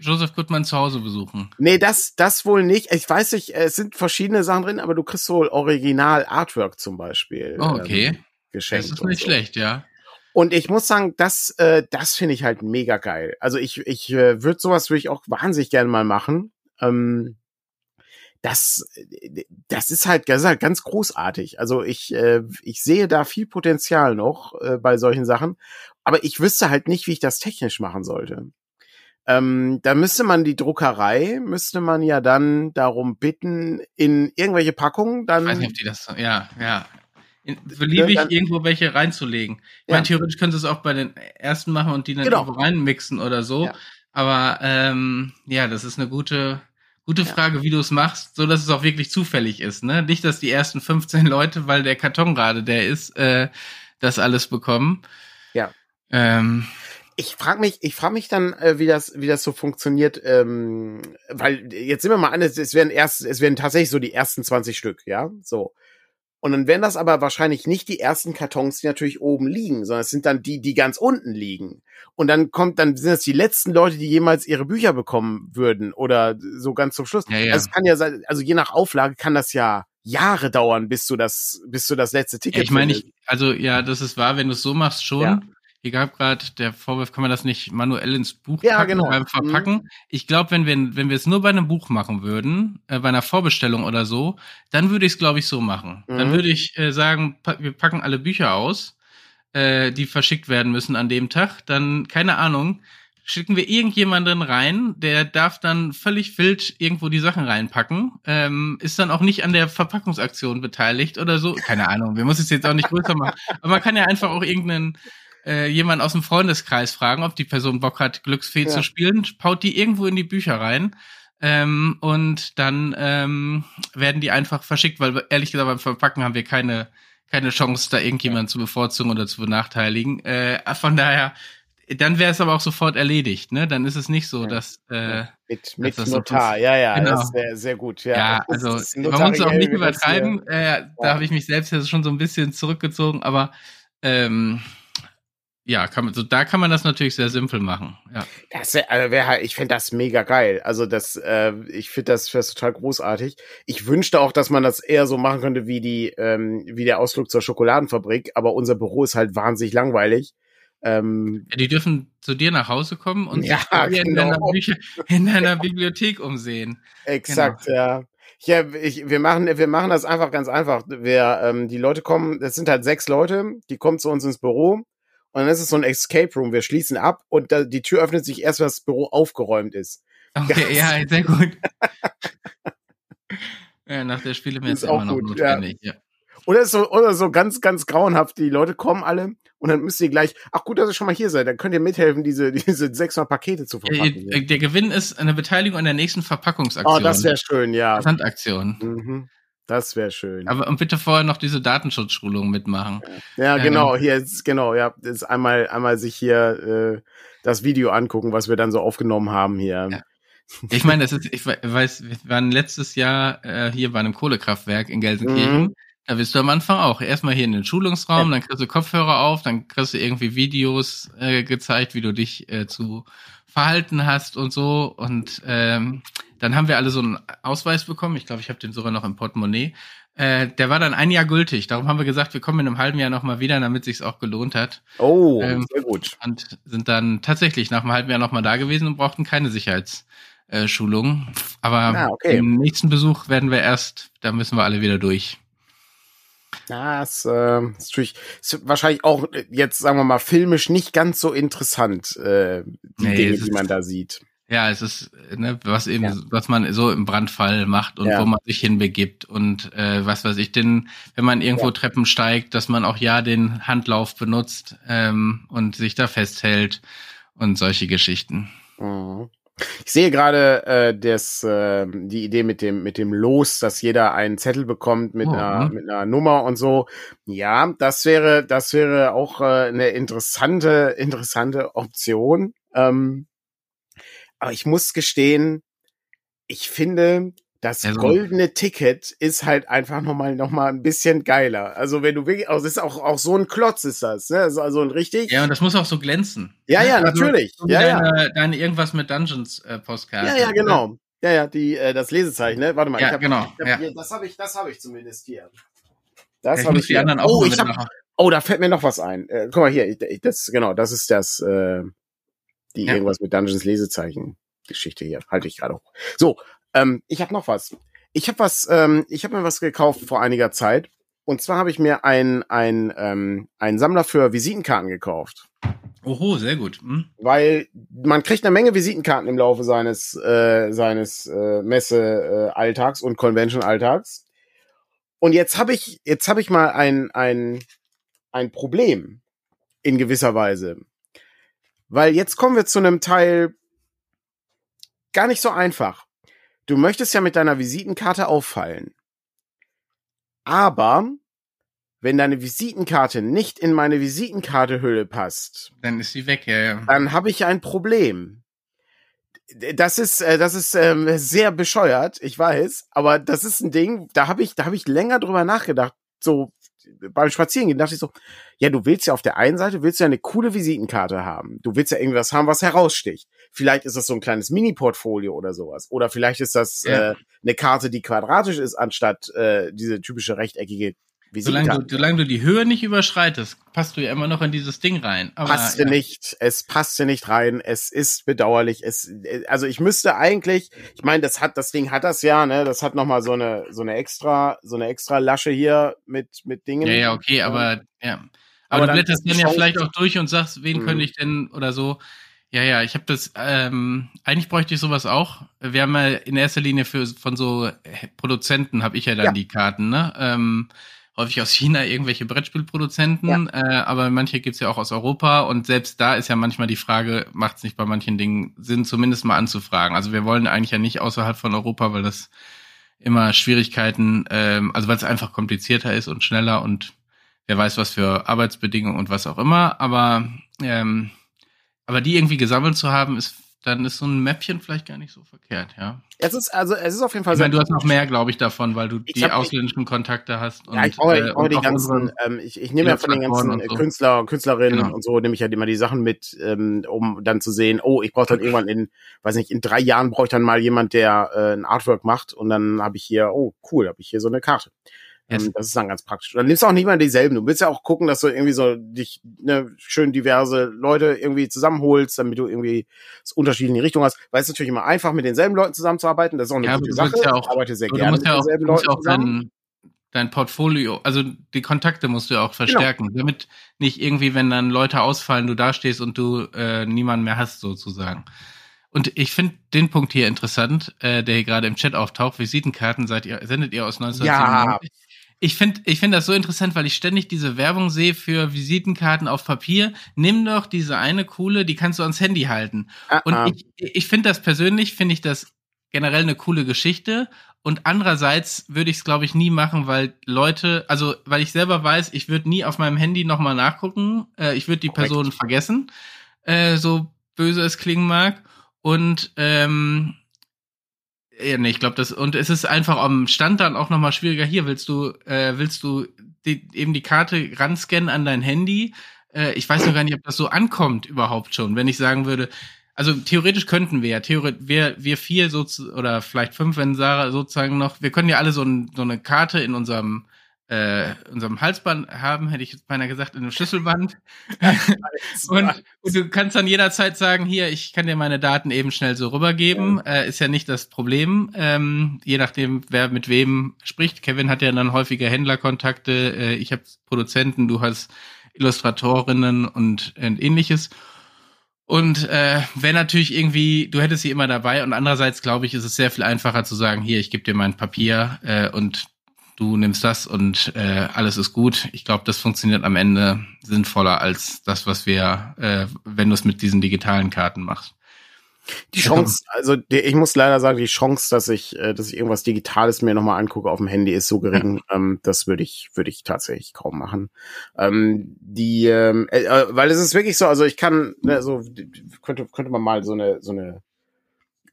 Joseph Goodman zu Hause besuchen. Nee, das, das wohl nicht. Ich weiß nicht, es sind verschiedene Sachen drin, aber du kriegst wohl Original Artwork zum Beispiel. Oh, okay. Ähm, geschenkt. Das ist nicht so. schlecht, ja. Und ich muss sagen, das, äh, das finde ich halt mega geil. Also ich, ich äh, würde sowas würde ich auch wahnsinnig gerne mal machen. Ähm, das, das ist halt, das ist halt ganz großartig. Also ich, äh, ich sehe da viel Potenzial noch äh, bei solchen Sachen, aber ich wüsste halt nicht, wie ich das technisch machen sollte. Ähm, da müsste man die Druckerei, müsste man ja dann darum bitten, in irgendwelche Packungen dann. Ich weiß nicht, ob die das, ja, ja. Beliebig dann, irgendwo welche reinzulegen. Ich ja. meine, theoretisch können sie es auch bei den ersten machen und die dann genau. irgendwo reinmixen oder so. Ja. Aber ähm, ja, das ist eine gute, gute Frage, ja. wie du es machst, so dass es auch wirklich zufällig ist. Ne? Nicht, dass die ersten 15 Leute, weil der Karton gerade der ist, äh, das alles bekommen. Ja. Ähm, ich frage mich, ich frage mich dann, äh, wie das, wie das so funktioniert, ähm, weil jetzt sind wir mal an, es werden erst, es werden tatsächlich so die ersten 20 Stück, ja, so. Und dann wären das aber wahrscheinlich nicht die ersten Kartons, die natürlich oben liegen, sondern es sind dann die, die ganz unten liegen. Und dann kommt, dann sind das die letzten Leute, die jemals ihre Bücher bekommen würden oder so ganz zum Schluss. Ja, ja. Also es kann ja sein, also je nach Auflage kann das ja Jahre dauern, bis du das, bis du das letzte Ticket. Ja, ich meine, ich, also ja, das ist wahr, wenn du es so machst schon. Hier gab gerade der Vorwurf, kann man das nicht manuell ins Buch ja, packen, genau. Verpacken? Mhm. Ich glaube, wenn wir, wenn wir es nur bei einem Buch machen würden, äh, bei einer Vorbestellung oder so, dann würde ich es, glaube ich, so machen. Mhm. Dann würde ich äh, sagen, pa wir packen alle Bücher aus, äh, die verschickt werden müssen an dem Tag. Dann, keine Ahnung, schicken wir irgendjemanden rein, der darf dann völlig wild irgendwo die Sachen reinpacken, ähm, ist dann auch nicht an der Verpackungsaktion beteiligt oder so. Keine Ahnung, wir müssen es jetzt auch nicht größer machen. Aber man kann ja einfach auch irgendeinen äh, jemand aus dem Freundeskreis fragen, ob die Person Bock hat, Glücksfee ja. zu spielen, paut die irgendwo in die Bücher rein. Ähm, und dann ähm, werden die einfach verschickt, weil ehrlich gesagt beim Verpacken haben wir keine keine Chance, da irgendjemanden zu bevorzugen oder zu benachteiligen. Äh, von daher, dann wäre es aber auch sofort erledigt, ne? Dann ist es nicht so, dass äh, mit, mit dass Notar, so ja, ja, genau. das wäre sehr gut. Ja, ja also man muss auch nicht übertreiben. Äh, ja. Da habe ich mich selbst ja schon so ein bisschen zurückgezogen, aber ähm, ja, kann man, so da kann man das natürlich sehr simpel machen. Ja. Das also wär halt, ich finde das mega geil. Also das, äh, ich finde das, das total großartig. Ich wünschte auch, dass man das eher so machen könnte wie die, ähm, wie der Ausflug zur Schokoladenfabrik. Aber unser Büro ist halt wahnsinnig langweilig. Ähm, ja, die dürfen zu dir nach Hause kommen und ja, sich genau. in, deiner Bücher, in deiner Bibliothek umsehen. Exakt, genau. ja. Ja, ich, wir machen, wir machen das einfach ganz einfach. Wir, ähm, die Leute kommen, das sind halt sechs Leute, die kommen zu uns ins Büro und dann ist es so ein Escape Room. Wir schließen ab und da, die Tür öffnet sich erst, wenn das Büro aufgeräumt ist. Okay, ja, sehr gut. ja, nach der Spiele ist immer noch gut, notwendig, ja. ja. Oder so, oder so ganz, ganz grauenhaft. Die Leute kommen alle und dann müsst ihr gleich, ach gut, dass ihr schon mal hier seid, dann könnt ihr mithelfen, diese, diese 600 Pakete zu verpacken. Der, der Gewinn ist eine Beteiligung an der nächsten Verpackungsaktion. Oh, das wäre schön, ja. Versandaktion. Mhm. Das wäre schön. Aber und bitte vorher noch diese Datenschutzschulung mitmachen. Ja, genau, hier ist genau, ja, ist einmal einmal sich hier äh, das Video angucken, was wir dann so aufgenommen haben hier. Ja. Ich meine, das ist, ich weiß, wir waren letztes Jahr äh, hier bei einem Kohlekraftwerk in Gelsenkirchen. Mhm. Da bist du am Anfang auch. Erstmal hier in den Schulungsraum, ja. dann kriegst du Kopfhörer auf, dann kriegst du irgendwie Videos äh, gezeigt, wie du dich äh, zu verhalten hast und so. Und ähm, dann haben wir alle so einen Ausweis bekommen. Ich glaube, ich habe den sogar noch im Portemonnaie. Äh, der war dann ein Jahr gültig. Darum haben wir gesagt, wir kommen in einem halben Jahr nochmal wieder, damit sich's auch gelohnt hat. Oh, ähm, sehr gut. Und sind dann tatsächlich nach einem halben Jahr nochmal da gewesen und brauchten keine Sicherheitsschulung. Aber ah, okay. im nächsten Besuch werden wir erst, da müssen wir alle wieder durch. Ja, es äh, ist natürlich ist wahrscheinlich auch jetzt, sagen wir mal, filmisch nicht ganz so interessant, äh, die nee, Dinge, die man da sieht. Ja, es ist, ne, was eben, ja. was man so im Brandfall macht und ja. wo man sich hinbegibt und äh, was weiß ich, denn wenn man irgendwo ja. Treppen steigt, dass man auch ja den Handlauf benutzt ähm, und sich da festhält und solche Geschichten. Mhm. Ich sehe gerade äh, das, äh, die Idee mit dem mit dem Los, dass jeder einen Zettel bekommt mit oh, einer ne? mit einer Nummer und so. Ja, das wäre das wäre auch äh, eine interessante interessante Option. Ähm, aber ich muss gestehen, ich finde, das also, goldene Ticket ist halt einfach nochmal noch mal ein bisschen geiler. Also wenn du wirklich, also ist auch, auch so ein Klotz ist das, ne? ist also ein richtig. Ja, und das muss auch so glänzen. Ja, ja, also, natürlich. So ja, deine, ja. deine irgendwas mit Dungeons äh, Postkarte. Ja, ja, genau. Ja, ja, die, äh, das Lesezeichen, ne? Warte mal. Ja, ich hab, genau. Ich hab ja. Hier, das habe ich, das habe ich zumindest hier. Das ja, habe ich. Die anderen auch oh, ich hab, oh, da fällt mir noch was ein. Äh, guck mal hier, ich, das, genau, das ist das, äh, die ja. irgendwas mit Dungeons Lesezeichen. Geschichte hier. Halte ich gerade hoch. So, ähm, ich habe noch was. Ich habe was, ähm, ich habe mir was gekauft vor einiger Zeit. Und zwar habe ich mir ein, ein, ähm, einen Sammler für Visitenkarten gekauft. Oho, sehr gut. Hm? Weil man kriegt eine Menge Visitenkarten im Laufe seines, äh, seines äh, Messe-Alltags und Convention-Alltags. Und jetzt habe ich, jetzt habe ich mal ein, ein, ein Problem in gewisser Weise. Weil jetzt kommen wir zu einem Teil gar nicht so einfach. Du möchtest ja mit deiner Visitenkarte auffallen. Aber wenn deine Visitenkarte nicht in meine Visitenkartehülle passt, dann ist sie weg, ja, ja. Dann habe ich ein Problem. Das ist, äh, das ist ähm, sehr bescheuert, ich weiß, aber das ist ein Ding, da habe ich, da habe ich länger drüber nachgedacht. So beim Spazierengehen dachte ich so, ja, du willst ja auf der einen Seite willst du ja eine coole Visitenkarte haben. Du willst ja irgendwas haben, was heraussticht. Vielleicht ist das so ein kleines Mini-Portfolio oder sowas. Oder vielleicht ist das ja. äh, eine Karte, die quadratisch ist, anstatt äh, diese typische rechteckige Solange du, solange du die Höhe nicht überschreitest, passt du ja immer noch in dieses Ding rein. Aber, passte ja. nicht, es passte nicht rein, es ist bedauerlich. Es, also ich müsste eigentlich, ich meine, das hat, das Ding hat das ja, ne? Das hat nochmal so eine, so eine extra, so eine extra Lasche hier mit, mit Dingen. Ja, ja, okay, aber ja. Aber, aber du blätterst dann ja vielleicht auch durch und sagst, wen mhm. könnte ich denn oder so. Ja, ja, ich habe das, ähm, eigentlich bräuchte ich sowas auch. Wir haben ja in erster Linie für von so Produzenten habe ich ja dann ja. die Karten, ne? Ähm, häufig aus China irgendwelche Brettspielproduzenten, ja. äh, aber manche gibt's ja auch aus Europa und selbst da ist ja manchmal die Frage, macht es nicht bei manchen Dingen Sinn, zumindest mal anzufragen. Also wir wollen eigentlich ja nicht außerhalb von Europa, weil das immer Schwierigkeiten, ähm, also weil es einfach komplizierter ist und schneller und wer weiß was für Arbeitsbedingungen und was auch immer, aber ähm, aber die irgendwie gesammelt zu haben, ist dann ist so ein Mäppchen vielleicht gar nicht so verkehrt, ja. Es ist also es ist auf jeden Fall. Ich meine, du hast noch mehr, glaube ich, davon, weil du die ausländischen Kontakte hast. Und, ja, ich brauche, ich brauche äh, die ganzen. Ähm, ich, ich nehme ja von den ganzen so. Künstler, Künstlerinnen genau. und so nehme ich ja immer die Sachen mit, ähm, um dann zu sehen. Oh, ich brauche dann irgendwann in, weiß nicht, in drei Jahren brauche ich dann mal jemand, der äh, ein Artwork macht und dann habe ich hier, oh cool, habe ich hier so eine Karte. Yes. Ähm, das ist dann ganz praktisch. Dann nimmst du auch nicht mal dieselben. Du willst ja auch gucken, dass du irgendwie so dich ne, schön diverse Leute irgendwie zusammenholst, damit du irgendwie das Unterschied in die Richtung hast. Weil es ist natürlich immer einfach, mit denselben Leuten zusammenzuarbeiten. Das ist auch eine ja, gute Sache. Ja auch, ich arbeite sehr gerne mit ja denselben Leuten ja zusammen. Dein, dein Portfolio, also die Kontakte musst du ja auch genau. verstärken, genau. damit nicht irgendwie, wenn dann Leute ausfallen, du dastehst und du äh, niemanden mehr hast sozusagen. Und ich finde den Punkt hier interessant, äh, der hier gerade im Chat auftaucht. Visitenkarten seid ihr, sendet ihr aus 1997? Ja, ich finde ich finde das so interessant, weil ich ständig diese Werbung sehe für Visitenkarten auf Papier. Nimm doch diese eine coole, die kannst du ans Handy halten. -uh. Und ah. ich, ich finde das persönlich, finde ich das generell eine coole Geschichte. Und andererseits würde ich es, glaube ich, nie machen, weil Leute, also weil ich selber weiß, ich würde nie auf meinem Handy nochmal nachgucken. Äh, ich würde die Korrekt. Person vergessen, äh, so böse es klingen mag. Und ähm, ja, nee, ich glaube, das und es ist einfach am Stand dann auch nochmal schwieriger. Hier willst du, äh, willst du die, eben die Karte ranscannen an dein Handy? Äh, ich weiß noch gar nicht, ob das so ankommt überhaupt schon. Wenn ich sagen würde, also theoretisch könnten wir ja, theoretisch, wir, wir vier so oder vielleicht fünf, wenn Sarah sozusagen noch, wir können ja alle so, ein, so eine Karte in unserem äh, unserem Halsband haben, hätte ich jetzt beinahe gesagt, in einem Schlüsselband. und, und, du kannst dann jederzeit sagen, hier, ich kann dir meine Daten eben schnell so rübergeben. Ja. Äh, ist ja nicht das Problem. Ähm, je nachdem, wer mit wem spricht. Kevin hat ja dann häufiger Händlerkontakte. Äh, ich habe Produzenten, du hast Illustratorinnen und, und ähnliches. Und äh, wenn natürlich irgendwie, du hättest sie immer dabei und andererseits glaube ich, ist es sehr viel einfacher zu sagen, hier, ich gebe dir mein Papier äh, und du nimmst das und äh, alles ist gut. Ich glaube, das funktioniert am Ende sinnvoller als das, was wir, äh, wenn du es mit diesen digitalen Karten machst. Die Chance, also die, ich muss leider sagen, die Chance, dass ich, äh, dass ich irgendwas Digitales mir nochmal angucke auf dem Handy, ist so gering. Ja. Ähm, das würde ich, würde ich tatsächlich kaum machen. Ähm, die, ähm, äh, äh weil es ist wirklich so, also ich kann, ne, so könnte, könnte man mal so eine, so eine,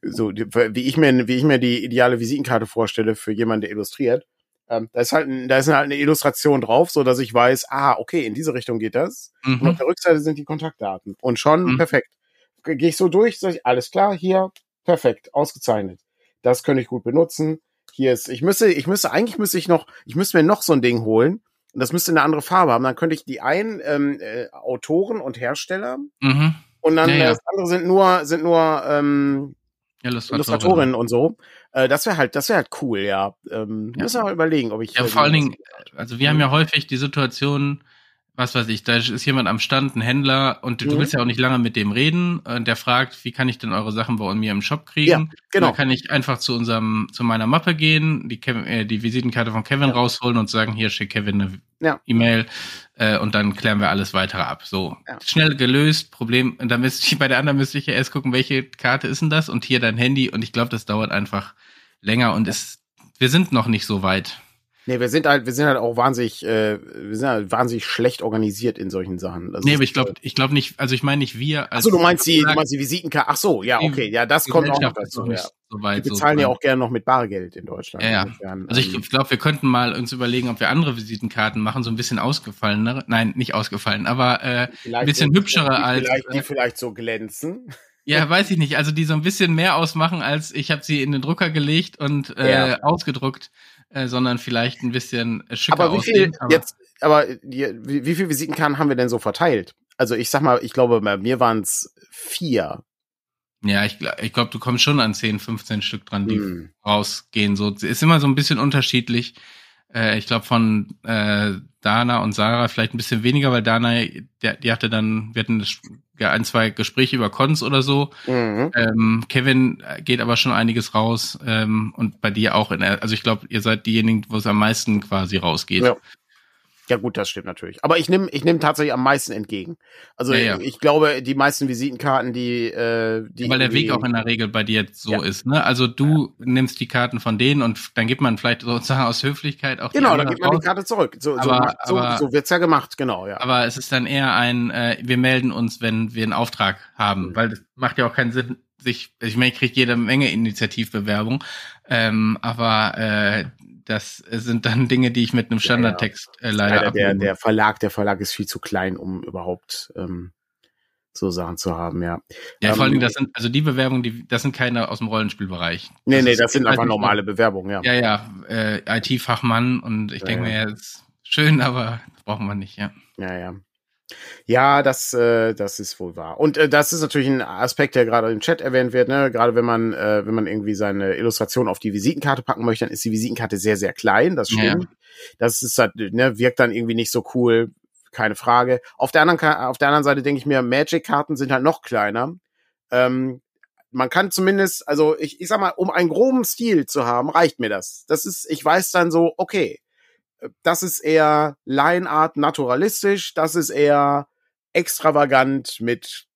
so wie ich mir, wie ich mir die ideale Visitenkarte vorstelle für jemanden, der illustriert ähm, da ist halt, ein, da ist halt eine Illustration drauf, so dass ich weiß, ah, okay, in diese Richtung geht das. Mhm. Und auf der Rückseite sind die Kontaktdaten. Und schon mhm. perfekt. Gehe ich so durch, sage ich, alles klar, hier, perfekt, ausgezeichnet. Das könnte ich gut benutzen. Hier ist, ich müsste, ich müsste, eigentlich müsste ich noch, ich müsste mir noch so ein Ding holen. Und das müsste eine andere Farbe haben. Dann könnte ich die einen ähm, äh, Autoren und Hersteller mhm. und dann ja, ja. das andere sind nur, sind nur ähm, Illustratorinnen und so. Äh, das wäre halt, das wäre halt cool, ja. Ähm, ja. Müssen wir mal überlegen, ob ich. Ja, vor allen Dingen, also wir haben ja häufig die Situation, was weiß ich, da ist jemand am Stand, ein Händler, und du Mhm. willst ja auch nicht lange mit dem reden, und der fragt, wie kann ich denn eure Sachen bei mir im Shop kriegen? Ja, genau. Dann kann ich einfach zu unserem, zu meiner Mappe gehen, die, Kevin, äh, die Visitenkarte von Kevin Ja. rausholen und sagen, hier schick Kevin eine Ja. E-Mail, äh, und dann klären wir alles weitere ab. So, Ja. schnell gelöst, Problem, und dann müsste ich, bei der anderen müsste ich ja erst gucken, welche Karte ist denn das, und hier dein Handy, und ich glaube, das dauert einfach länger, und es, wir sind noch nicht so weit. Nee, wir sind halt, wir sind halt auch wahnsinnig, äh, wir sind halt wahnsinnig schlecht organisiert in solchen Sachen. Das Nee, aber ich glaube, ich glaube nicht, also ich meine nicht wir Ach so, du meinst die, du meinst die Visitenkarte. Ach so, ja, Die okay, ja, das kommt auch noch dazu. Ja. so Die weit. bezahlen ja so auch gerne noch mit Bargeld in Deutschland. Ja, ja. Insofern, Also ich, ähm, ich glaube, wir könnten mal uns überlegen, ob wir andere Visitenkarten machen, so ein bisschen ausgefallenere. Nein, nicht ausgefallen, aber äh, ein bisschen hübschere die als. Vielleicht, die Äh, vielleicht so glänzen. ja, weiß ich nicht. Also die so ein bisschen mehr ausmachen, als ich habe sie in den Drucker gelegt und äh, Ja. ausgedruckt, äh, sondern vielleicht ein bisschen äh, schicker Aber wie viel aussehen. Aber jetzt, aber die, wie, wie viele Visitenkarten haben wir denn so verteilt? Also ich sag mal, ich glaube, bei mir waren es vier. ja, ich, ich glaube, du kommst schon an 10, 15 Stück dran, die Hm. rausgehen. So ist immer so ein bisschen unterschiedlich. Äh, ich glaube von äh, Dana und Sarah vielleicht ein bisschen weniger, weil Dana, der, die hatte dann, wir hatten das, ja, ein, zwei Gespräche über Cons oder so. Mhm. Ähm, Kevin geht aber schon einiges raus ähm, und bei dir auch. In, der- also ich glaube, ihr seid diejenigen, wo es am meisten quasi rausgeht. Ja. Ja gut, das stimmt natürlich. Aber ich nehme ich nehm tatsächlich am meisten entgegen. Also Ja, ja. ich glaube, die meisten Visitenkarten, die, äh, die Weil der Weg auch in der Regel bei dir so ist. Ne? Also du nimmst die Karten von denen und dann gibt man vielleicht sozusagen aus Höflichkeit auch die Genau, dann gibt man die raus. Karte zurück. So, so, Aber- so, aber- so wird's ja gemacht, genau, ja. Aber es ist dann eher ein, äh, wir melden uns, wenn wir einen Auftrag haben, Mhm. weil das macht ja auch keinen Sinn, sich, ich meine, ich kriege jede Menge Initiativbewerbung, ähm, aber äh, das sind dann Dinge, die ich mit einem Ja, Standardtext äh, leider Leider der, der Verlag, der Verlag ist viel zu klein, um überhaupt ähm, so Sachen zu haben, ja. Ja, vor allen ähm, das sind, also die Bewerbungen, die, das sind keine aus dem Rollenspielbereich. Nee, nee, ist- das sind einfach normale Bewerbungen, ja. Ja, ja, äh, IT-Fachmann und ich Ja, denke ja. mir, jetzt schön, aber das braucht man nicht, ja. Ja, ja. Ja, das, äh, das ist wohl wahr. Und äh, das ist natürlich ein Aspekt, der gerade im Chat erwähnt wird. Ne? Gerade wenn man, äh, wenn man irgendwie seine Illustration auf die Visitenkarte packen möchte, dann ist die Visitenkarte sehr, sehr klein. Das Ja. stimmt. Das ist halt, ne, wirkt dann irgendwie nicht so cool, keine Frage. Auf der anderen, auf der anderen Seite denke ich mir, Magic-Karten sind halt noch kleiner. Ähm, man kann zumindest, also ich, ich sag mal, um einen groben Stil zu haben, reicht mir das. Das ist, ich weiß dann so, okay, das ist eher Line-Art naturalistisch, das ist eher extravagant mit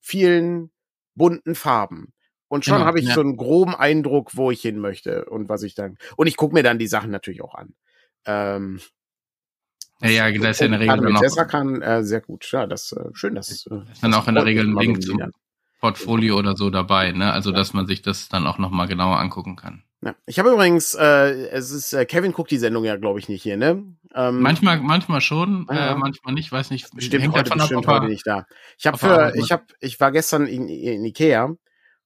vielen bunten Farben. Und schon Genau, habe ich ja. so einen groben Eindruck, wo ich hin möchte und was ich dann. Und ich gucke mir dann die Sachen natürlich auch an. Ähm, Ja, ja, da ist ja in der Regel dann mit auch, kann äh, sehr gut. Ja, das äh, schön, das. Äh, ist dann das auch in der Regel ein Link zum Portfolio oder so dabei, ne? Also, dass man sich das dann auch nochmal genauer angucken kann. Ja. Ich habe übrigens, äh, es ist, äh, Kevin guckt die Sendung ja, glaube ich, nicht hier, ne? Ähm, Manchmal, manchmal schon, Ja. äh, manchmal nicht, weiß nicht. Hängt heute davon ab, bestimmt er- heute nicht da. Ich habe für ich habe ich war gestern in, in Ikea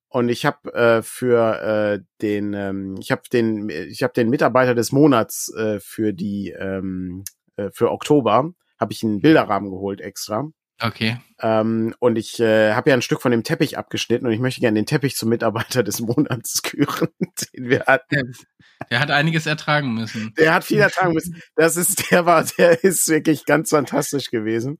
und ich habe äh, für äh, den ähm, ich habe den ich habe den Mitarbeiter des Monats äh, für die ähm, äh, für Oktober habe ich einen Bilderrahmen geholt extra. Okay. Ähm, und ich äh, habe ja ein Stück von dem Teppich abgeschnitten und ich möchte gerne den Teppich zum Mitarbeiter des Monats küren, den wir hatten. Der, der hat einiges ertragen müssen. Der hat viel ertragen müssen. Das ist, der war, der ist wirklich ganz fantastisch gewesen.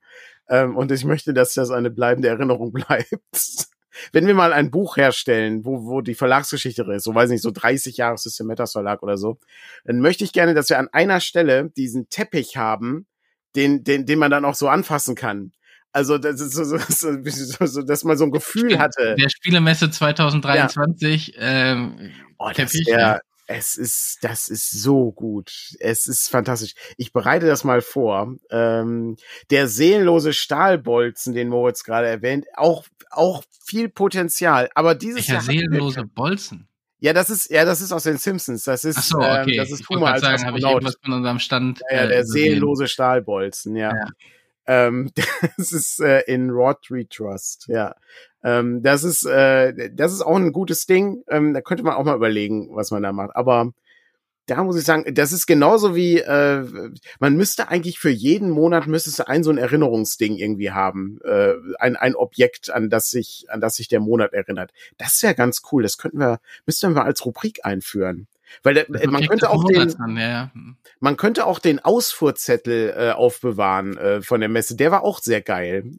Ähm, und ich möchte, dass das eine bleibende Erinnerung bleibt. Wenn wir mal ein Buch herstellen, wo, wo die Verlagsgeschichte ist, so weiß nicht, so 30 Jahre System Matters Verlag oder so, dann möchte ich gerne, dass wir an einer Stelle diesen Teppich haben, den, den, den man dann auch so anfassen kann. Also, das ist so, so, so, so, dass man so ein Gefühl hatte. Der Spielemesse 2023, ähm, Oh, das wär, ja. es ist, das ist so gut. Es ist fantastisch. Ich bereite das mal vor. Ähm, der seelenlose Stahlbolzen, den Moritz gerade erwähnt, auch, auch viel Potenzial. Aber dieses welcher Jahr seelenlose Bolzen. Ja, das ist, ja, das ist aus den Simpsons. Das ist, Ach so, okay. ähm, das ist gerade als sagen, habe ich Astronaut. irgendwas von unserem Stand. Ja, ja, äh, der übersehen. seelenlose Stahlbolzen, ja. Ja. Ähm, das ist äh, in Rotary Trust, ja. Ähm, das ist, äh, das ist auch ein gutes Ding. Ähm, da könnte man auch mal überlegen, was man da macht. Aber da muss ich sagen, das ist genauso wie, äh, man müsste eigentlich für jeden Monat müsstest du ein so ein Erinnerungsding irgendwie haben. Äh, ein, ein Objekt, an das sich, an das sich der Monat erinnert. Das wäre ganz cool. Das könnten wir, müssten wir als Rubrik einführen. Weil der, Das man Objekt könnte auch den, dann, ja, ja. man könnte auch den Ausfuhrzettel äh, aufbewahren äh, von der Messe. Der war auch sehr geil.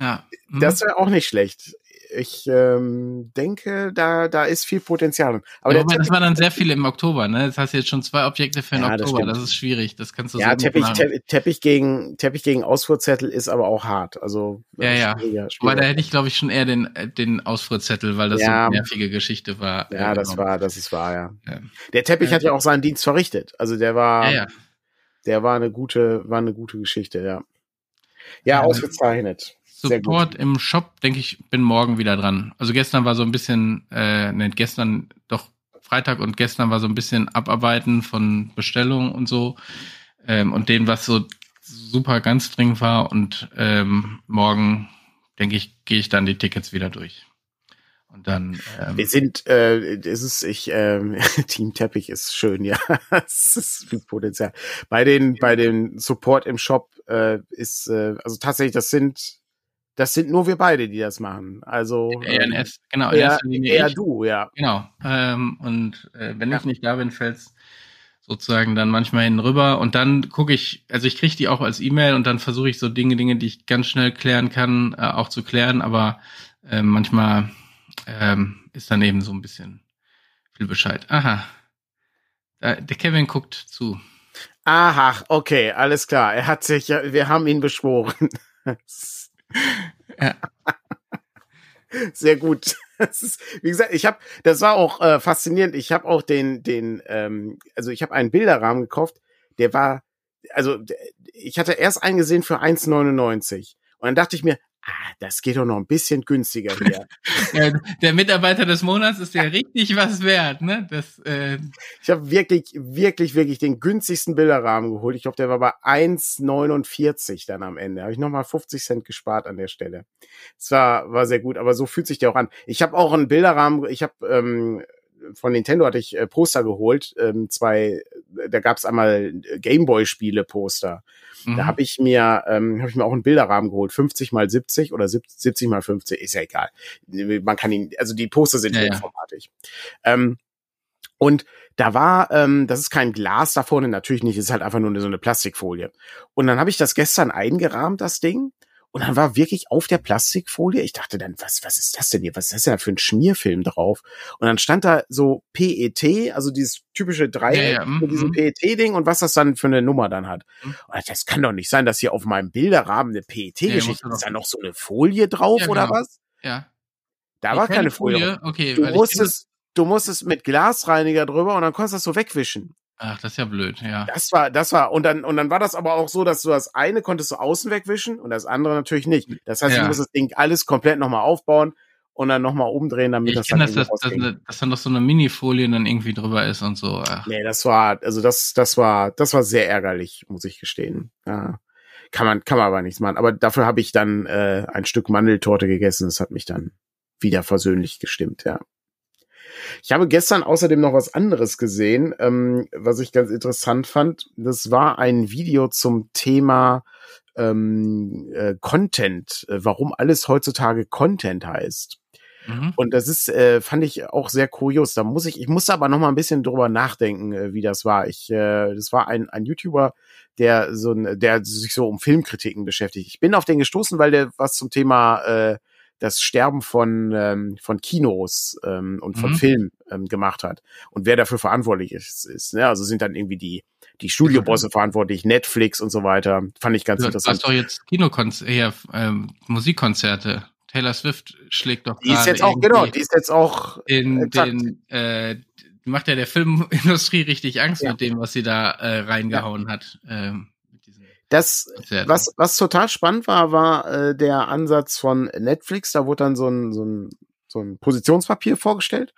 ja. Mhm. Das wäre auch nicht schlecht. Ich ähm, denke, da da ist viel Potenzial. Aber ja, das Teppich, war dann sehr viel im Oktober, ne? Jetzt hast du jetzt schon zwei Objekte für den Ja, das Oktober. stimmt. Das, ist schwierig. Das kannst du ja, so Teppich. Teppich, Teppich gegen Teppich gegen Ausfuhrzettel ist aber auch hart. Also Ja, äh, ja. schwieriger, Wobei, da hätte ich, glaube ich, schon eher den, äh, den Ausfuhrzettel, weil das Ja. so eine nervige Geschichte war. Ja, äh, das genommen. war, das ist wahr, ja. Ja. Der Teppich Ja. hat ja auch seinen Dienst verrichtet. Also der war, Ja, ja. der war eine gute, war eine gute Geschichte, ja. Ja, Ja. ausgezeichnet. Support im Shop, denke ich, bin morgen wieder dran. Also gestern war so ein bisschen, äh, ne, gestern doch Freitag und gestern war so ein bisschen Abarbeiten von Bestellungen und so. Ähm, und denen, was so super ganz dringend war. Und ähm, morgen, denke ich, gehe ich dann die Tickets wieder durch. Und dann, ähm, Wir sind, äh, es ist, ich, ähm, Team Teppich ist schön, ja. es ist viel Potenzial. Bei den, bei den Support im Shop äh, ist, äh, also tatsächlich, das sind, das sind nur wir beide, die das machen. Also ähm, ENS, genau, eher, eher du, ja. Genau. Ähm, und äh, wenn Ja. ich nicht da bin, fällt's sozusagen dann manchmal hin rüber und dann gucke ich, also ich kriege die auch als E-Mail und dann versuche ich so Dinge, Dinge, die ich ganz schnell klären kann, äh, auch zu klären, aber äh, manchmal ähm, ist dann eben so ein bisschen viel Bescheid. Aha. Der Kevin guckt zu. Aha, okay, alles klar. Er hat sich, ja, wir haben ihn beschworen. Ja. Sehr gut. Das ist, wie gesagt, ich habe, das war auch äh, faszinierend. Ich habe auch den, den, ähm, also ich habe einen Bilderrahmen gekauft. Der war, also ich hatte erst einen gesehen für 1,99 und dann dachte ich mir, ah, das geht doch noch ein bisschen günstiger hier. Ja, der Mitarbeiter des Monats ist ja richtig was wert, ne? Das, äh, ich habe wirklich, wirklich, wirklich den günstigsten Bilderrahmen geholt. Ich glaube, der war bei 1,49 dann am Ende. Habe ich nochmal 50 Cent gespart an der Stelle. Es war, war sehr gut, aber so fühlt sich der auch an. Ich habe auch einen Bilderrahmen, ich habe ähm, von Nintendo hatte ich äh, Poster geholt, ähm, zwei, da gab es einmal Gameboy-Spiele Poster. mhm. Da habe ich mir, ähm, habe ich mir auch einen Bilderrahmen geholt, 50 mal 70 oder 70, 70 mal 50, ist ja egal. Man kann ihn, also die Poster sind Ja, ja. hochformatig. Ähm, und da war, ähm, das ist kein Glas da vorne, natürlich nicht, es ist halt einfach nur so eine Plastikfolie. Und dann habe ich das gestern eingerahmt, das Ding. Und dann war wirklich auf der Plastikfolie, ich dachte dann, was, was ist das denn hier? Was ist das denn für ein Schmierfilm drauf? Und dann stand da so PET, also dieses typische Dreieck Ja, ja, mhm, mit diesem mhm. PET-Ding und was das dann für eine Nummer dann hat. Mhm. Und das kann doch nicht sein, dass hier auf meinem Bilderrahmen eine Ja, PET-Geschichte musst du ist. da noch so eine Folie drauf Ja, oder genau. was? ja. Da war keine Folie. drauf. Okay, Du musstest, du musstest mit Glasreiniger drüber und dann konntest du das so wegwischen. Ach, das ist ja blöd, ja. Das war, das war, und dann, und dann war das aber auch so, dass du das eine konntest du außen wegwischen und das andere natürlich nicht. Das heißt, Ja. du musst das Ding alles komplett nochmal aufbauen und dann nochmal umdrehen, damit Ich das kenne dann das, dass, irgendwie dass, rausging. dass dann doch so eine Mini-Folie dann irgendwie drüber ist und so. Ach, Nee, das war, also das, das war, das war sehr ärgerlich, muss ich gestehen. Ja. Kann man, kann man aber nichts machen. Aber dafür habe ich dann äh, ein Stück Mandeltorte gegessen. Das hat mich dann wieder versöhnlich gestimmt, ja. Ich habe gestern außerdem noch was anderes gesehen, ähm, was ich ganz interessant fand. Das war ein Video zum Thema ähm, äh, Content, äh, warum alles heutzutage Content heißt. mhm. Und das ist, äh, fand ich auch sehr kurios. Da muss ich, ich musste aber noch mal ein bisschen drüber nachdenken, äh, wie das war. Ich, äh, das war ein, ein YouTuber, der so ein, der sich so um Filmkritiken beschäftigt. Ich bin auf den gestoßen, weil der was zum Thema äh, das Sterben von ähm, von Kinos ähm, und von Mhm. Film ähm, gemacht hat und wer dafür verantwortlich ist. ist ne? Also sind dann irgendwie die die Studiobosse verantwortlich, Netflix und so weiter. Fand ich ganz Du, du interessant. hast doch jetzt Kinokonzerte, hier, ähm, Musikkonzerte. Taylor Swift schlägt doch Die ist jetzt auch genau, die ist jetzt auch in exakt. den, äh, macht ja der Filmindustrie richtig Angst Ja. mit dem, was sie da äh, reingehauen hat. Ähm, das. Was, was total spannend war, war äh, der Ansatz von Netflix. Da wurde dann so ein, so ein, so ein Positionspapier vorgestellt.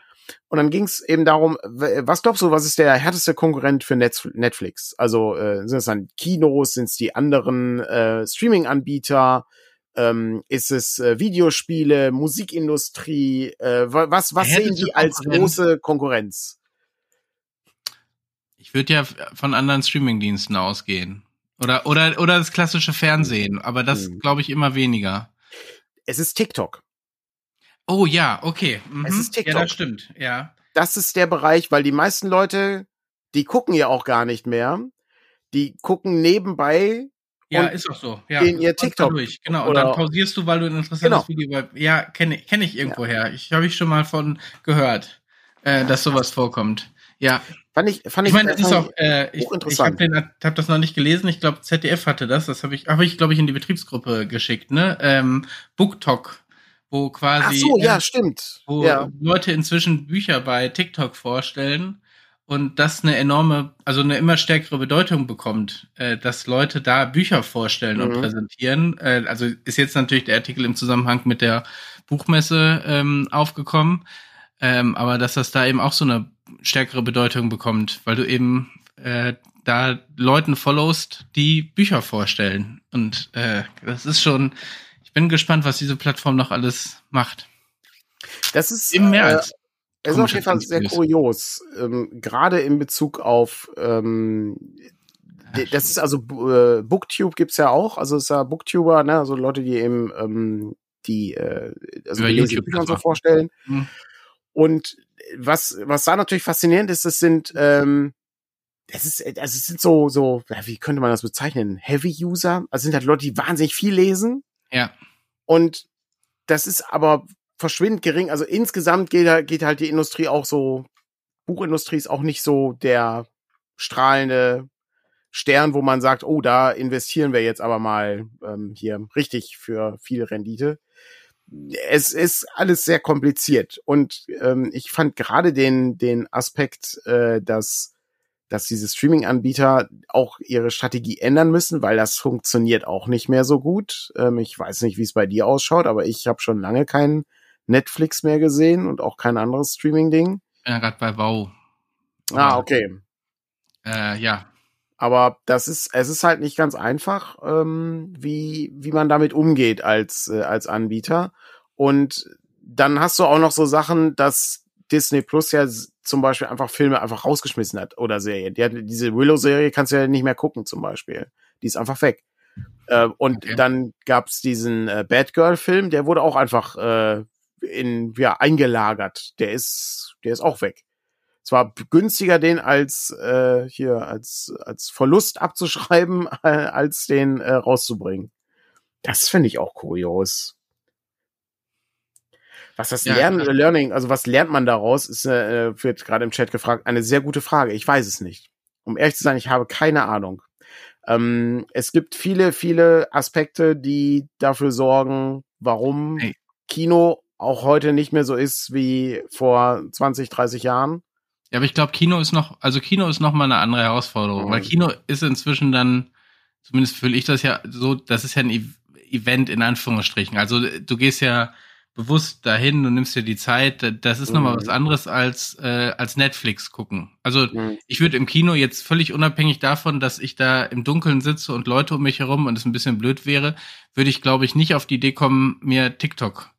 Und dann ging es eben darum, was glaubst du, was ist der härteste Konkurrent für Netflix? Also äh, sind es dann Kinos, sind es die anderen äh, Streaming-Anbieter? Ähm, ist es äh, Videospiele, Musikindustrie? Äh, wa- was was sehen die als große Konkurrenz? Ich würde ja von anderen Streamingdiensten ausgehen. Oder, oder, oder das klassische Fernsehen, aber das Mhm. glaube ich immer weniger. Es ist TikTok. Oh ja, okay. Mhm. Es ist Ja, TikTok. das stimmt, ja. das ist der Bereich, weil die meisten Leute, die gucken ja auch gar nicht mehr. Die gucken nebenbei Ja, Und ist auch so. Ja, gehen ihr TikTok Durch. Genau. Und oder- dann pausierst du, weil du ein interessantes Genau. Video. Ja, kenne kenn ich irgendwo her. Ich habe ich schon mal von gehört, äh, dass sowas vorkommt. Ja, fand ich, fand ich ich, meine, das ist auch. Äh, ich ich habe hab das noch nicht gelesen. Ich glaube, ZDF hatte das. Das habe ich, habe ich, glaube ich, in die Betriebsgruppe geschickt. Ne, ähm, BookTok, wo quasi. Ach so, ja, äh, stimmt. wo Ja. Leute inzwischen Bücher bei TikTok vorstellen und das eine enorme, also eine immer stärkere Bedeutung bekommt, äh, dass Leute da Bücher vorstellen und Mhm. präsentieren. Äh, also ist jetzt natürlich der Artikel im Zusammenhang mit der Buchmesse ähm, aufgekommen, ähm, aber dass das da eben auch so eine stärkere Bedeutung bekommt, weil du eben äh, da Leuten followst, die Bücher vorstellen. Und äh, das ist schon, ich bin gespannt, was diese Plattform noch alles macht. Das ist Eben mehr äh, als Es ist auf jeden Fall sehr kurios, ähm, gerade in Bezug auf ähm, das ist also äh, Booktube gibt's ja auch, also es ist ja Booktuber, ne, also Leute, die eben ähm, die äh, also Über YouTube Bücher und so vorstellen. Mhm. Und was was da natürlich faszinierend ist, das sind ähm, es ist also es sind so so ja, wie könnte man das bezeichnen? Heavy User, also sind halt Leute, die wahnsinnig viel lesen Ja. und das ist aber verschwindend gering. Also insgesamt geht, halt- geht halt die Industrie auch so, Buchindustrie ist auch nicht so der strahlende Stern, wo man sagt, oh, da investieren wir jetzt aber mal ähm, hier richtig für viel Rendite. Es ist alles sehr kompliziert und ähm, ich fand gerade den den Aspekt, äh, dass dass diese Streaming-Anbieter auch ihre Strategie ändern müssen, weil das funktioniert auch nicht mehr so gut. Ähm, ich weiß nicht, wie es bei dir ausschaut, aber ich habe schon lange keinen Netflix mehr gesehen und auch kein anderes Streaming-Ding. Ja, gerade bei Wow. Ah, okay. Äh, ja. Aber das ist, es ist halt nicht ganz einfach, ähm, wie, wie man damit umgeht als, äh, als Anbieter. Und dann hast du auch noch so Sachen, dass Disney Plus ja zum Beispiel einfach Filme einfach rausgeschmissen hat oder Serien. Die hat, diese Willow-Serie kannst du ja nicht mehr gucken zum Beispiel. Die ist einfach weg. Äh, und Okay. dann gab's diesen äh, Bad Girl-Film, der wurde auch einfach äh, in, ja, eingelagert. Der ist, der ist auch weg. Es war günstiger, den als äh, hier als als Verlust abzuschreiben, äh, als den äh, rauszubringen. Das finde ich auch kurios. Was das Ja, Lernen, klar. Learning, also was lernt man daraus, ist, äh, wird gerade im Chat gefragt, eine sehr gute Frage. Ich weiß es nicht. Um ehrlich zu sein, ich habe keine Ahnung. Ähm, es gibt viele, viele Aspekte, die dafür sorgen, warum Hey. Kino auch heute nicht mehr so ist wie vor 20, 30 Jahren. Ja, aber ich glaube, Kino ist noch, also Kino ist noch mal eine andere Herausforderung, Mhm. weil Kino ist inzwischen dann, zumindest fühle ich das ja so, das ist ja ein Event in Anführungsstrichen. Also du gehst ja bewusst dahin, du nimmst dir die Zeit, das ist noch mal Mhm. was anderes als äh, als Netflix gucken. Also Mhm. ich würde im Kino jetzt völlig unabhängig davon, dass ich da im Dunkeln sitze und Leute um mich herum und es ein bisschen blöd wäre, würde ich glaube ich nicht auf die Idee kommen, mir TikTok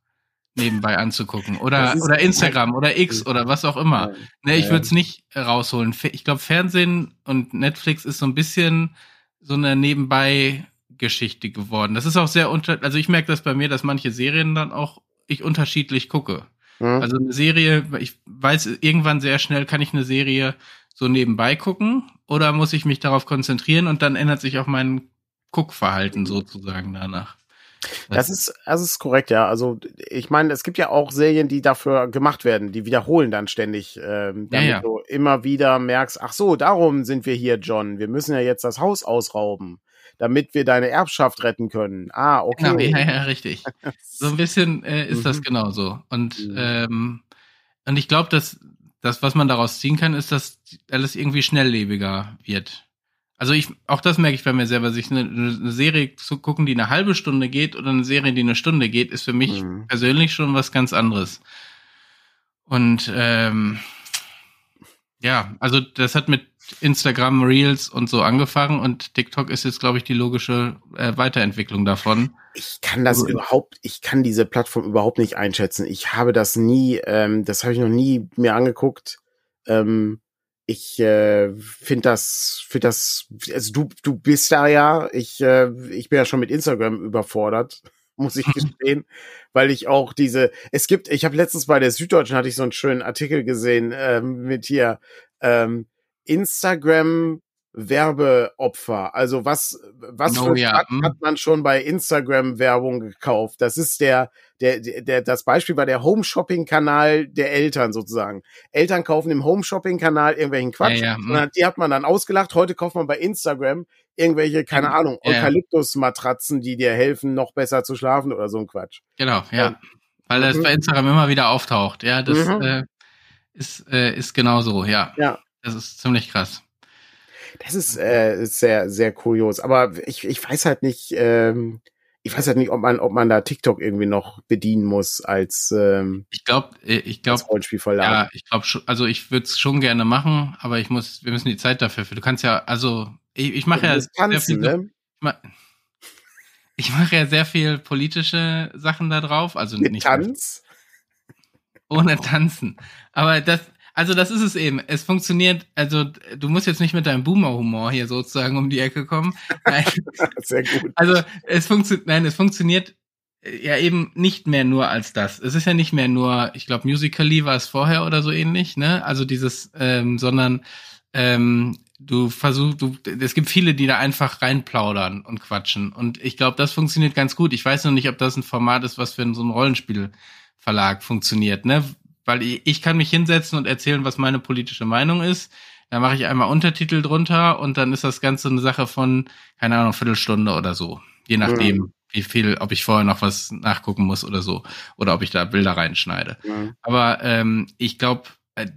nebenbei anzugucken oder oder Instagram oder X oder was auch immer. Ne, ich würde es nicht äh, rausholen. Ich glaube, Fernsehen und Netflix ist so ein bisschen so eine Nebenbei-Geschichte geworden. Das ist auch sehr unter, also ich merke das bei mir, dass manche Serien dann auch ich unterschiedlich gucke. Mhm. Also eine Serie, ich weiß irgendwann sehr schnell, kann ich eine Serie so nebenbei gucken oder muss ich mich darauf konzentrieren und dann ändert sich auch mein Guckverhalten sozusagen danach. Das ist, das ist korrekt, ja. Also ich meine, es gibt ja auch Serien, die dafür gemacht werden, die wiederholen dann ständig, ähm, damit Ja, ja. du immer wieder merkst, ach so, darum sind wir hier, John. Wir müssen ja jetzt das Haus ausrauben, damit wir deine Erbschaft retten können. Ah, okay. Genau, ja, ja, richtig. So ein bisschen äh, ist das Mhm. genauso. Und, Mhm. ähm, und ich glaube, dass das, was man daraus ziehen kann, ist, dass alles irgendwie schnelllebiger wird. Also ich, auch das merke ich bei mir selber, sich eine, eine Serie zu gucken, die eine halbe Stunde geht oder eine Serie, die eine Stunde geht, ist für mich Mhm. persönlich schon was ganz anderes. Und ähm, ja, also das hat mit Instagram Reels und so angefangen und TikTok ist jetzt, glaube ich, die logische äh, Weiterentwicklung davon. Ich kann das Also- überhaupt, ich kann diese Plattform überhaupt nicht einschätzen. Ich habe das nie, ähm, das habe ich noch nie mir angeguckt. Ähm, ich äh, finde das, finde das, also du, du bist da ja, ich, äh, ich bin ja schon mit Instagram überfordert muss ich gestehen, weil ich auch diese, es gibt, ich habe letztens bei der Süddeutschen hatte ich so einen schönen Artikel gesehen ähm, mit hier ähm, Instagram Werbeopfer. Also was, was Oh für ja, Quatsch hm. hat man schon bei Instagram Werbung gekauft? Das ist der, der, der, das Beispiel war der Home Shopping Kanal der Eltern sozusagen. Eltern kaufen im Home Shopping Kanal irgendwelchen Quatsch. Ja, ja, hm. und die hat man dann ausgelacht. Heute kauft man bei Instagram irgendwelche, keine Ja, Ahnung. Eukalyptusmatratzen, die dir helfen, noch besser zu schlafen oder so ein Quatsch. Genau, ja. Weil das Mhm. bei Instagram immer wieder auftaucht. Ja, das Mhm. äh, ist, äh, ist genau so, ja. Ja. Das ist ziemlich krass. Das ist, äh, sehr, sehr kurios. Aber ich, ich weiß halt nicht, ähm, ich weiß halt nicht, ob man, ob man da TikTok irgendwie noch bedienen muss als, ähm, Ich glaube, ich glaube, Rollenspielverlag. ja, ich glaube, also ich würde es schon gerne machen, aber ich muss, wir müssen die Zeit dafür. Du kannst ja, also ich, ich mache ja tanzen, viel, ne? ich ich mache ja sehr viel politische Sachen da drauf, also Mit nicht Tanz. ohne Tanzen. Aber das, also das ist es eben. Es funktioniert, also du musst jetzt nicht mit deinem Boomer-Humor hier sozusagen um die Ecke kommen. Nein, Sehr gut. also es funktioniert, nein, es funktioniert äh, ja eben nicht mehr nur als das. Es ist ja nicht mehr nur, ich glaube, Musically war es vorher oder so ähnlich, ne? Also dieses, ähm, sondern ähm, du versuchst, du, es gibt viele, die da einfach reinplaudern und quatschen. Und ich glaube, das funktioniert ganz gut. Ich weiß noch nicht, ob das ein Format ist, was für so einen Rollenspielverlag funktioniert, ne? Weil ich, kann mich hinsetzen und erzählen, was meine politische Meinung ist. Da mache ich einmal Untertitel drunter und dann ist das Ganze eine Sache von, keine Ahnung, Viertelstunde oder so. Je nachdem, Mhm. wie viel, ob ich vorher noch was nachgucken muss oder so. Oder ob ich da Bilder reinschneide. Ja. Aber ähm, ich glaube, äh,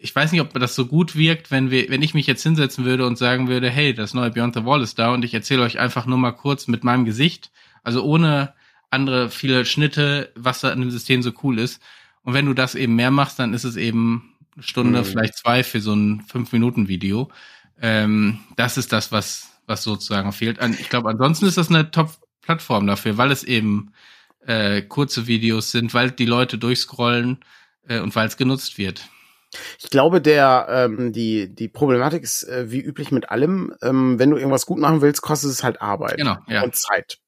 ich weiß nicht, ob das so gut wirkt, wenn wir, wenn ich mich jetzt hinsetzen würde und sagen würde, hey, das neue Beyond the Wall ist da und ich erzähle euch einfach nur mal kurz mit meinem Gesicht, also ohne andere viele Schnitte, was da an dem System so cool ist. Und wenn du das eben mehr machst, dann ist es eben eine Stunde, Mhm. vielleicht zwei für so ein fünf Minuten Video. Ähm, das ist das, was was sozusagen fehlt. Ich glaube, ansonsten ist das eine Top-Plattform dafür, weil es eben äh, kurze Videos sind, weil die Leute durchscrollen äh, und weil es genutzt wird. Ich glaube, der ähm, die die Problematik ist äh, wie üblich mit allem. Ähm, wenn du irgendwas gut machen willst, kostet es halt Arbeit Genau, ja. und Zeit.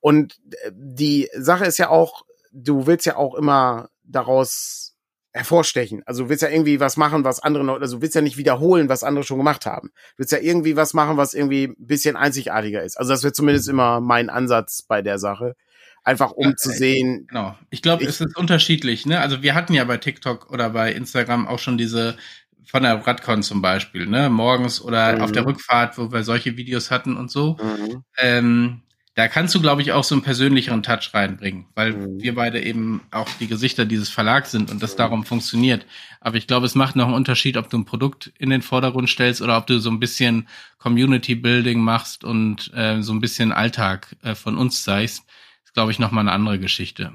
Und äh, die Sache ist ja auch, du willst ja auch immer daraus hervorstechen. Also du willst ja irgendwie was machen, was andere noch, also du willst ja nicht wiederholen, was andere schon gemacht haben. Du willst ja irgendwie was machen, was irgendwie ein bisschen einzigartiger ist. Also das wird zumindest immer mein Ansatz bei der Sache. Einfach um Ja, zu sehen, Genau. Ich glaube, es ist unterschiedlich. Ne? Also wir hatten ja bei TikTok oder bei Instagram auch schon diese von der Radcon zum Beispiel, ne? Morgens oder Mhm. auf der Rückfahrt, wo wir solche Videos hatten und so. Mhm. Ähm, da kannst du, glaube ich, auch so einen persönlicheren Touch reinbringen, weil Mhm. wir beide eben auch die Gesichter dieses Verlags sind und das darum funktioniert. Aber ich glaube, es macht noch einen Unterschied, ob du ein Produkt in den Vordergrund stellst oder ob du so ein bisschen Community Building machst und äh, so ein bisschen Alltag äh, von uns zeigst. Ist, glaube ich, noch mal eine andere Geschichte.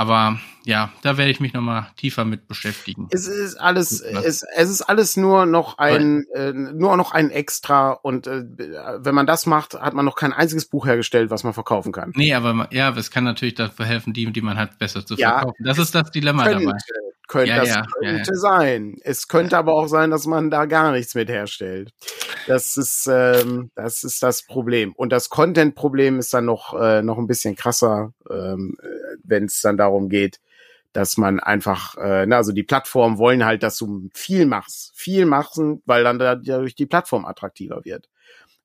Aber ja, da werde ich mich noch mal tiefer mit beschäftigen. Es ist alles, es, es ist alles nur noch ein, äh, nur noch ein Extra und äh, wenn man das macht, hat man noch kein einziges Buch hergestellt, was man verkaufen kann. Nee, aber ma- ja, es kann natürlich dafür helfen, die, die man hat, besser zu Ja, verkaufen. Das ist das Dilemma Könnte, dabei. könnte, Ja, das ja, könnte sein. Es könnte aber auch sein, dass man da gar nichts mit herstellt. Das ist, ähm, das ist das Problem. Und das Content-Problem ist dann noch, äh, noch ein bisschen krasser, ähm, wenn es dann darum geht, dass man einfach, äh, na, also die Plattformen wollen halt, dass du viel machst, viel machen, weil dann dadurch die Plattform attraktiver wird.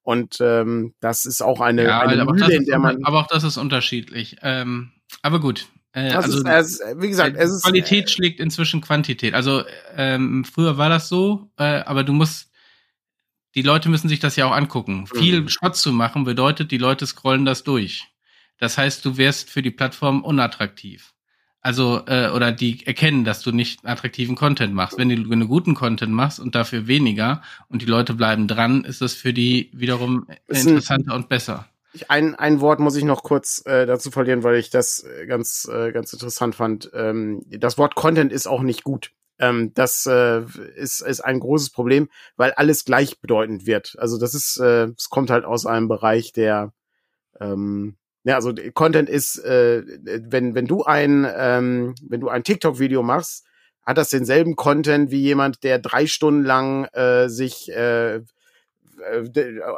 Und ähm, das ist auch eine, Ja, eine aber, auch Mühle, das in ist, der man. aber auch das ist unterschiedlich. Ähm, aber gut. Äh, also, ist, es, ist- wie gesagt, äh, es ist Qualität schlägt inzwischen Quantität. Also ähm, früher war das so, äh, aber du musst, die Leute müssen sich das ja auch angucken. Viel Mhm. Schrott zu machen bedeutet, die Leute scrollen das durch. Das heißt, du wärst für die Plattform unattraktiv. Also, äh, oder die erkennen, dass du nicht attraktiven Content machst. Wenn du, wenn du guten Content machst und dafür weniger und die Leute bleiben dran, ist das für die wiederum Ist ein- interessanter und besser. Ein, ein Wort muss ich noch kurz äh, dazu verlieren, weil ich das äh, ganz, äh, ganz interessant fand. Ähm, das Wort Content ist auch nicht gut. Ähm, das äh, ist, ist ein großes Problem, weil alles gleichbedeutend wird. Also das ist, äh, es kommt halt aus einem Bereich, der ähm, ja, also der Content ist, äh, wenn, wenn du ein, ähm, wenn du ein TikTok-Video machst, hat das denselben Content wie jemand, der drei Stunden lang äh, sich äh, äh,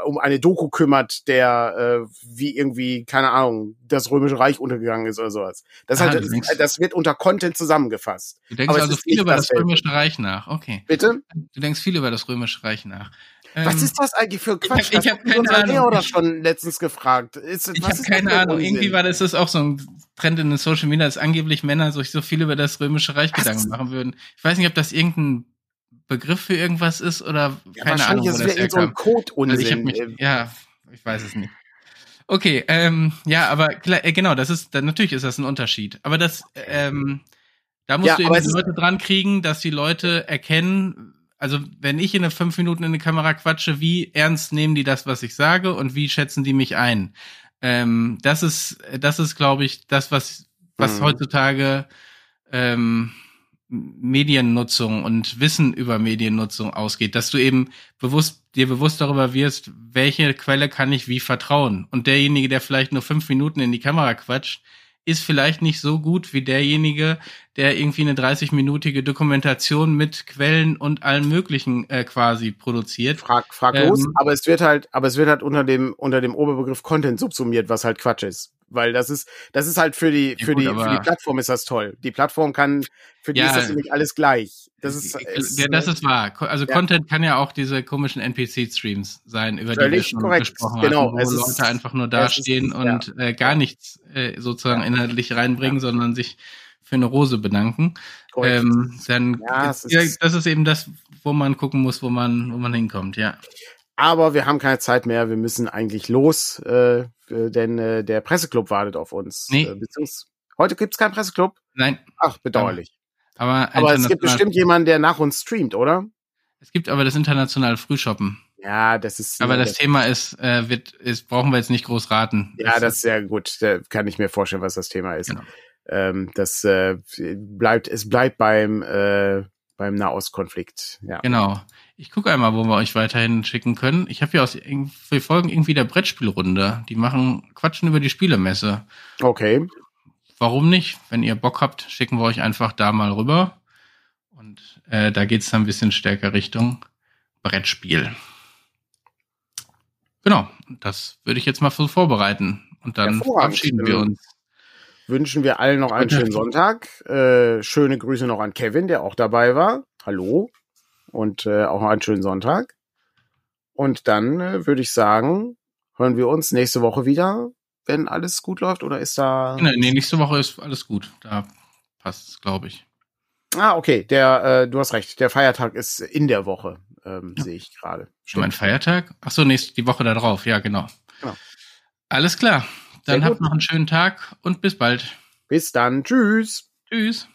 um eine Doku kümmert, der äh, wie irgendwie, keine Ahnung, das Römische Reich untergegangen ist oder sowas. Das, Aha, halt, das, denkst- das wird unter Content zusammengefasst. Du denkst Aber also viel über das. Römische Reich nach. Okay. Bitte? Du denkst viel über das Römische Reich nach. Was Ähm, ist das eigentlich für Quatsch? ich hab Das hat keine Ahnung. doch schon letztens gefragt. Ist, Ich habe ist keine Ahnung. Unsinn? Irgendwie war das, das auch so ein Trend in den Social Media, dass angeblich Männer sich so viel über das Römische Reich Was? Gedanken machen würden. Ich weiß nicht, ob das irgendein Begriff für irgendwas ist oder ja, keine Ahnung, wahrscheinlich ist es so ein herkam. Code-Unsinn. Also habe Äh, ja, ich weiß es nicht. Okay, ähm, ja, aber klar, äh, genau, das ist, natürlich ist das ein Unterschied. Aber das, ähm, da musst Ja, du eben die ist- Leute dran kriegen, dass die Leute erkennen, also wenn ich in eine fünf Minuten in die Kamera quatsche, wie ernst nehmen die das, was ich sage und wie schätzen die mich ein? Ähm, das ist, das ist, glaube ich, das, was, was Mhm. heutzutage ähm, Mediennutzung und Wissen über Mediennutzung ausgeht, dass du eben bewusst dir bewusst darüber wirst, welche Quelle kann ich wie vertrauen. Und derjenige, der vielleicht nur fünf Minuten in die Kamera quatscht, ist vielleicht nicht so gut wie derjenige, der irgendwie eine 30-minütige Dokumentation mit Quellen und allem Möglichen äh, quasi produziert. Frag, fraglos, Ähm, aber es wird halt, aber es wird halt unter dem, unter dem Oberbegriff Content subsumiert, was halt Quatsch ist. Weil das ist, das ist halt für die, Ja, für gut, die, für die Plattform ist das toll. Die Plattform kann, für die Ja. ist das nämlich alles gleich. Das ist, ist ja, das ist wahr. Also ja. Content kann ja auch diese komischen NPC-Streams sein, über die wir Völlig schon korrekt. gesprochen Genau, hatten, wo es ist- Leute einfach nur dastehen ist- und äh, gar nichts äh, sozusagen inhaltlich reinbringen, sondern sich für eine Rose bedanken. Ähm, dann Ja, ist- das ist eben das, wo man gucken muss, wo man, wo man hinkommt, ja. Aber wir haben keine Zeit mehr. Wir müssen eigentlich los, äh, äh, denn äh, der Presseclub wartet auf uns. Nee. Äh, beziehungsweise heute gibt's keinen Presseclub. Nein, Ach, bedauerlich. aber, Aber es gibt bestimmt jemanden, der nach uns streamt, oder? es gibt aber das internationale Frühshoppen. Ja, das ist. Aber äh, das Thema ist, äh, wird, ist, brauchen wir jetzt nicht groß raten. Ja, das ist sehr gut. Da kann ich mir vorstellen, was das Thema ist. Genau. Ähm, das äh, bleibt, es bleibt beim äh, beim Nahostkonflikt. Ja. Genau. Ich gucke einmal, wo wir euch weiterhin schicken können. Ich habe hier aus wir folgen irgendwie der Brettspielrunde. Die machen Quatschen über die Spielemesse. Okay. Warum nicht? Wenn ihr Bock habt, schicken wir euch einfach da mal rüber. Und äh, da geht's dann ein bisschen stärker Richtung Brettspiel. Genau, das würde ich jetzt mal so vorbereiten. Und dann verabschieden wir uns. Wünschen wir allen noch einen schönen Sonntag. Äh, schöne Grüße noch an Kevin, der auch dabei war. Hallo. Und äh, auch noch einen schönen Sonntag. Und dann äh, würde ich sagen, hören wir uns nächste Woche wieder, wenn alles gut läuft. Oder ist da. Nee, nee, nächste Woche ist alles gut. Da passt es, glaube ich. Ah, okay. Der, äh, du hast recht. Der Feiertag ist in der Woche, ähm, sehe ich gerade. Schon mein Feiertag? Ach so, nächste, die Woche da drauf. Ja, genau. Genau. Alles klar. Dann habt noch einen schönen Tag und bis bald. Bis dann. Tschüss. Tschüss.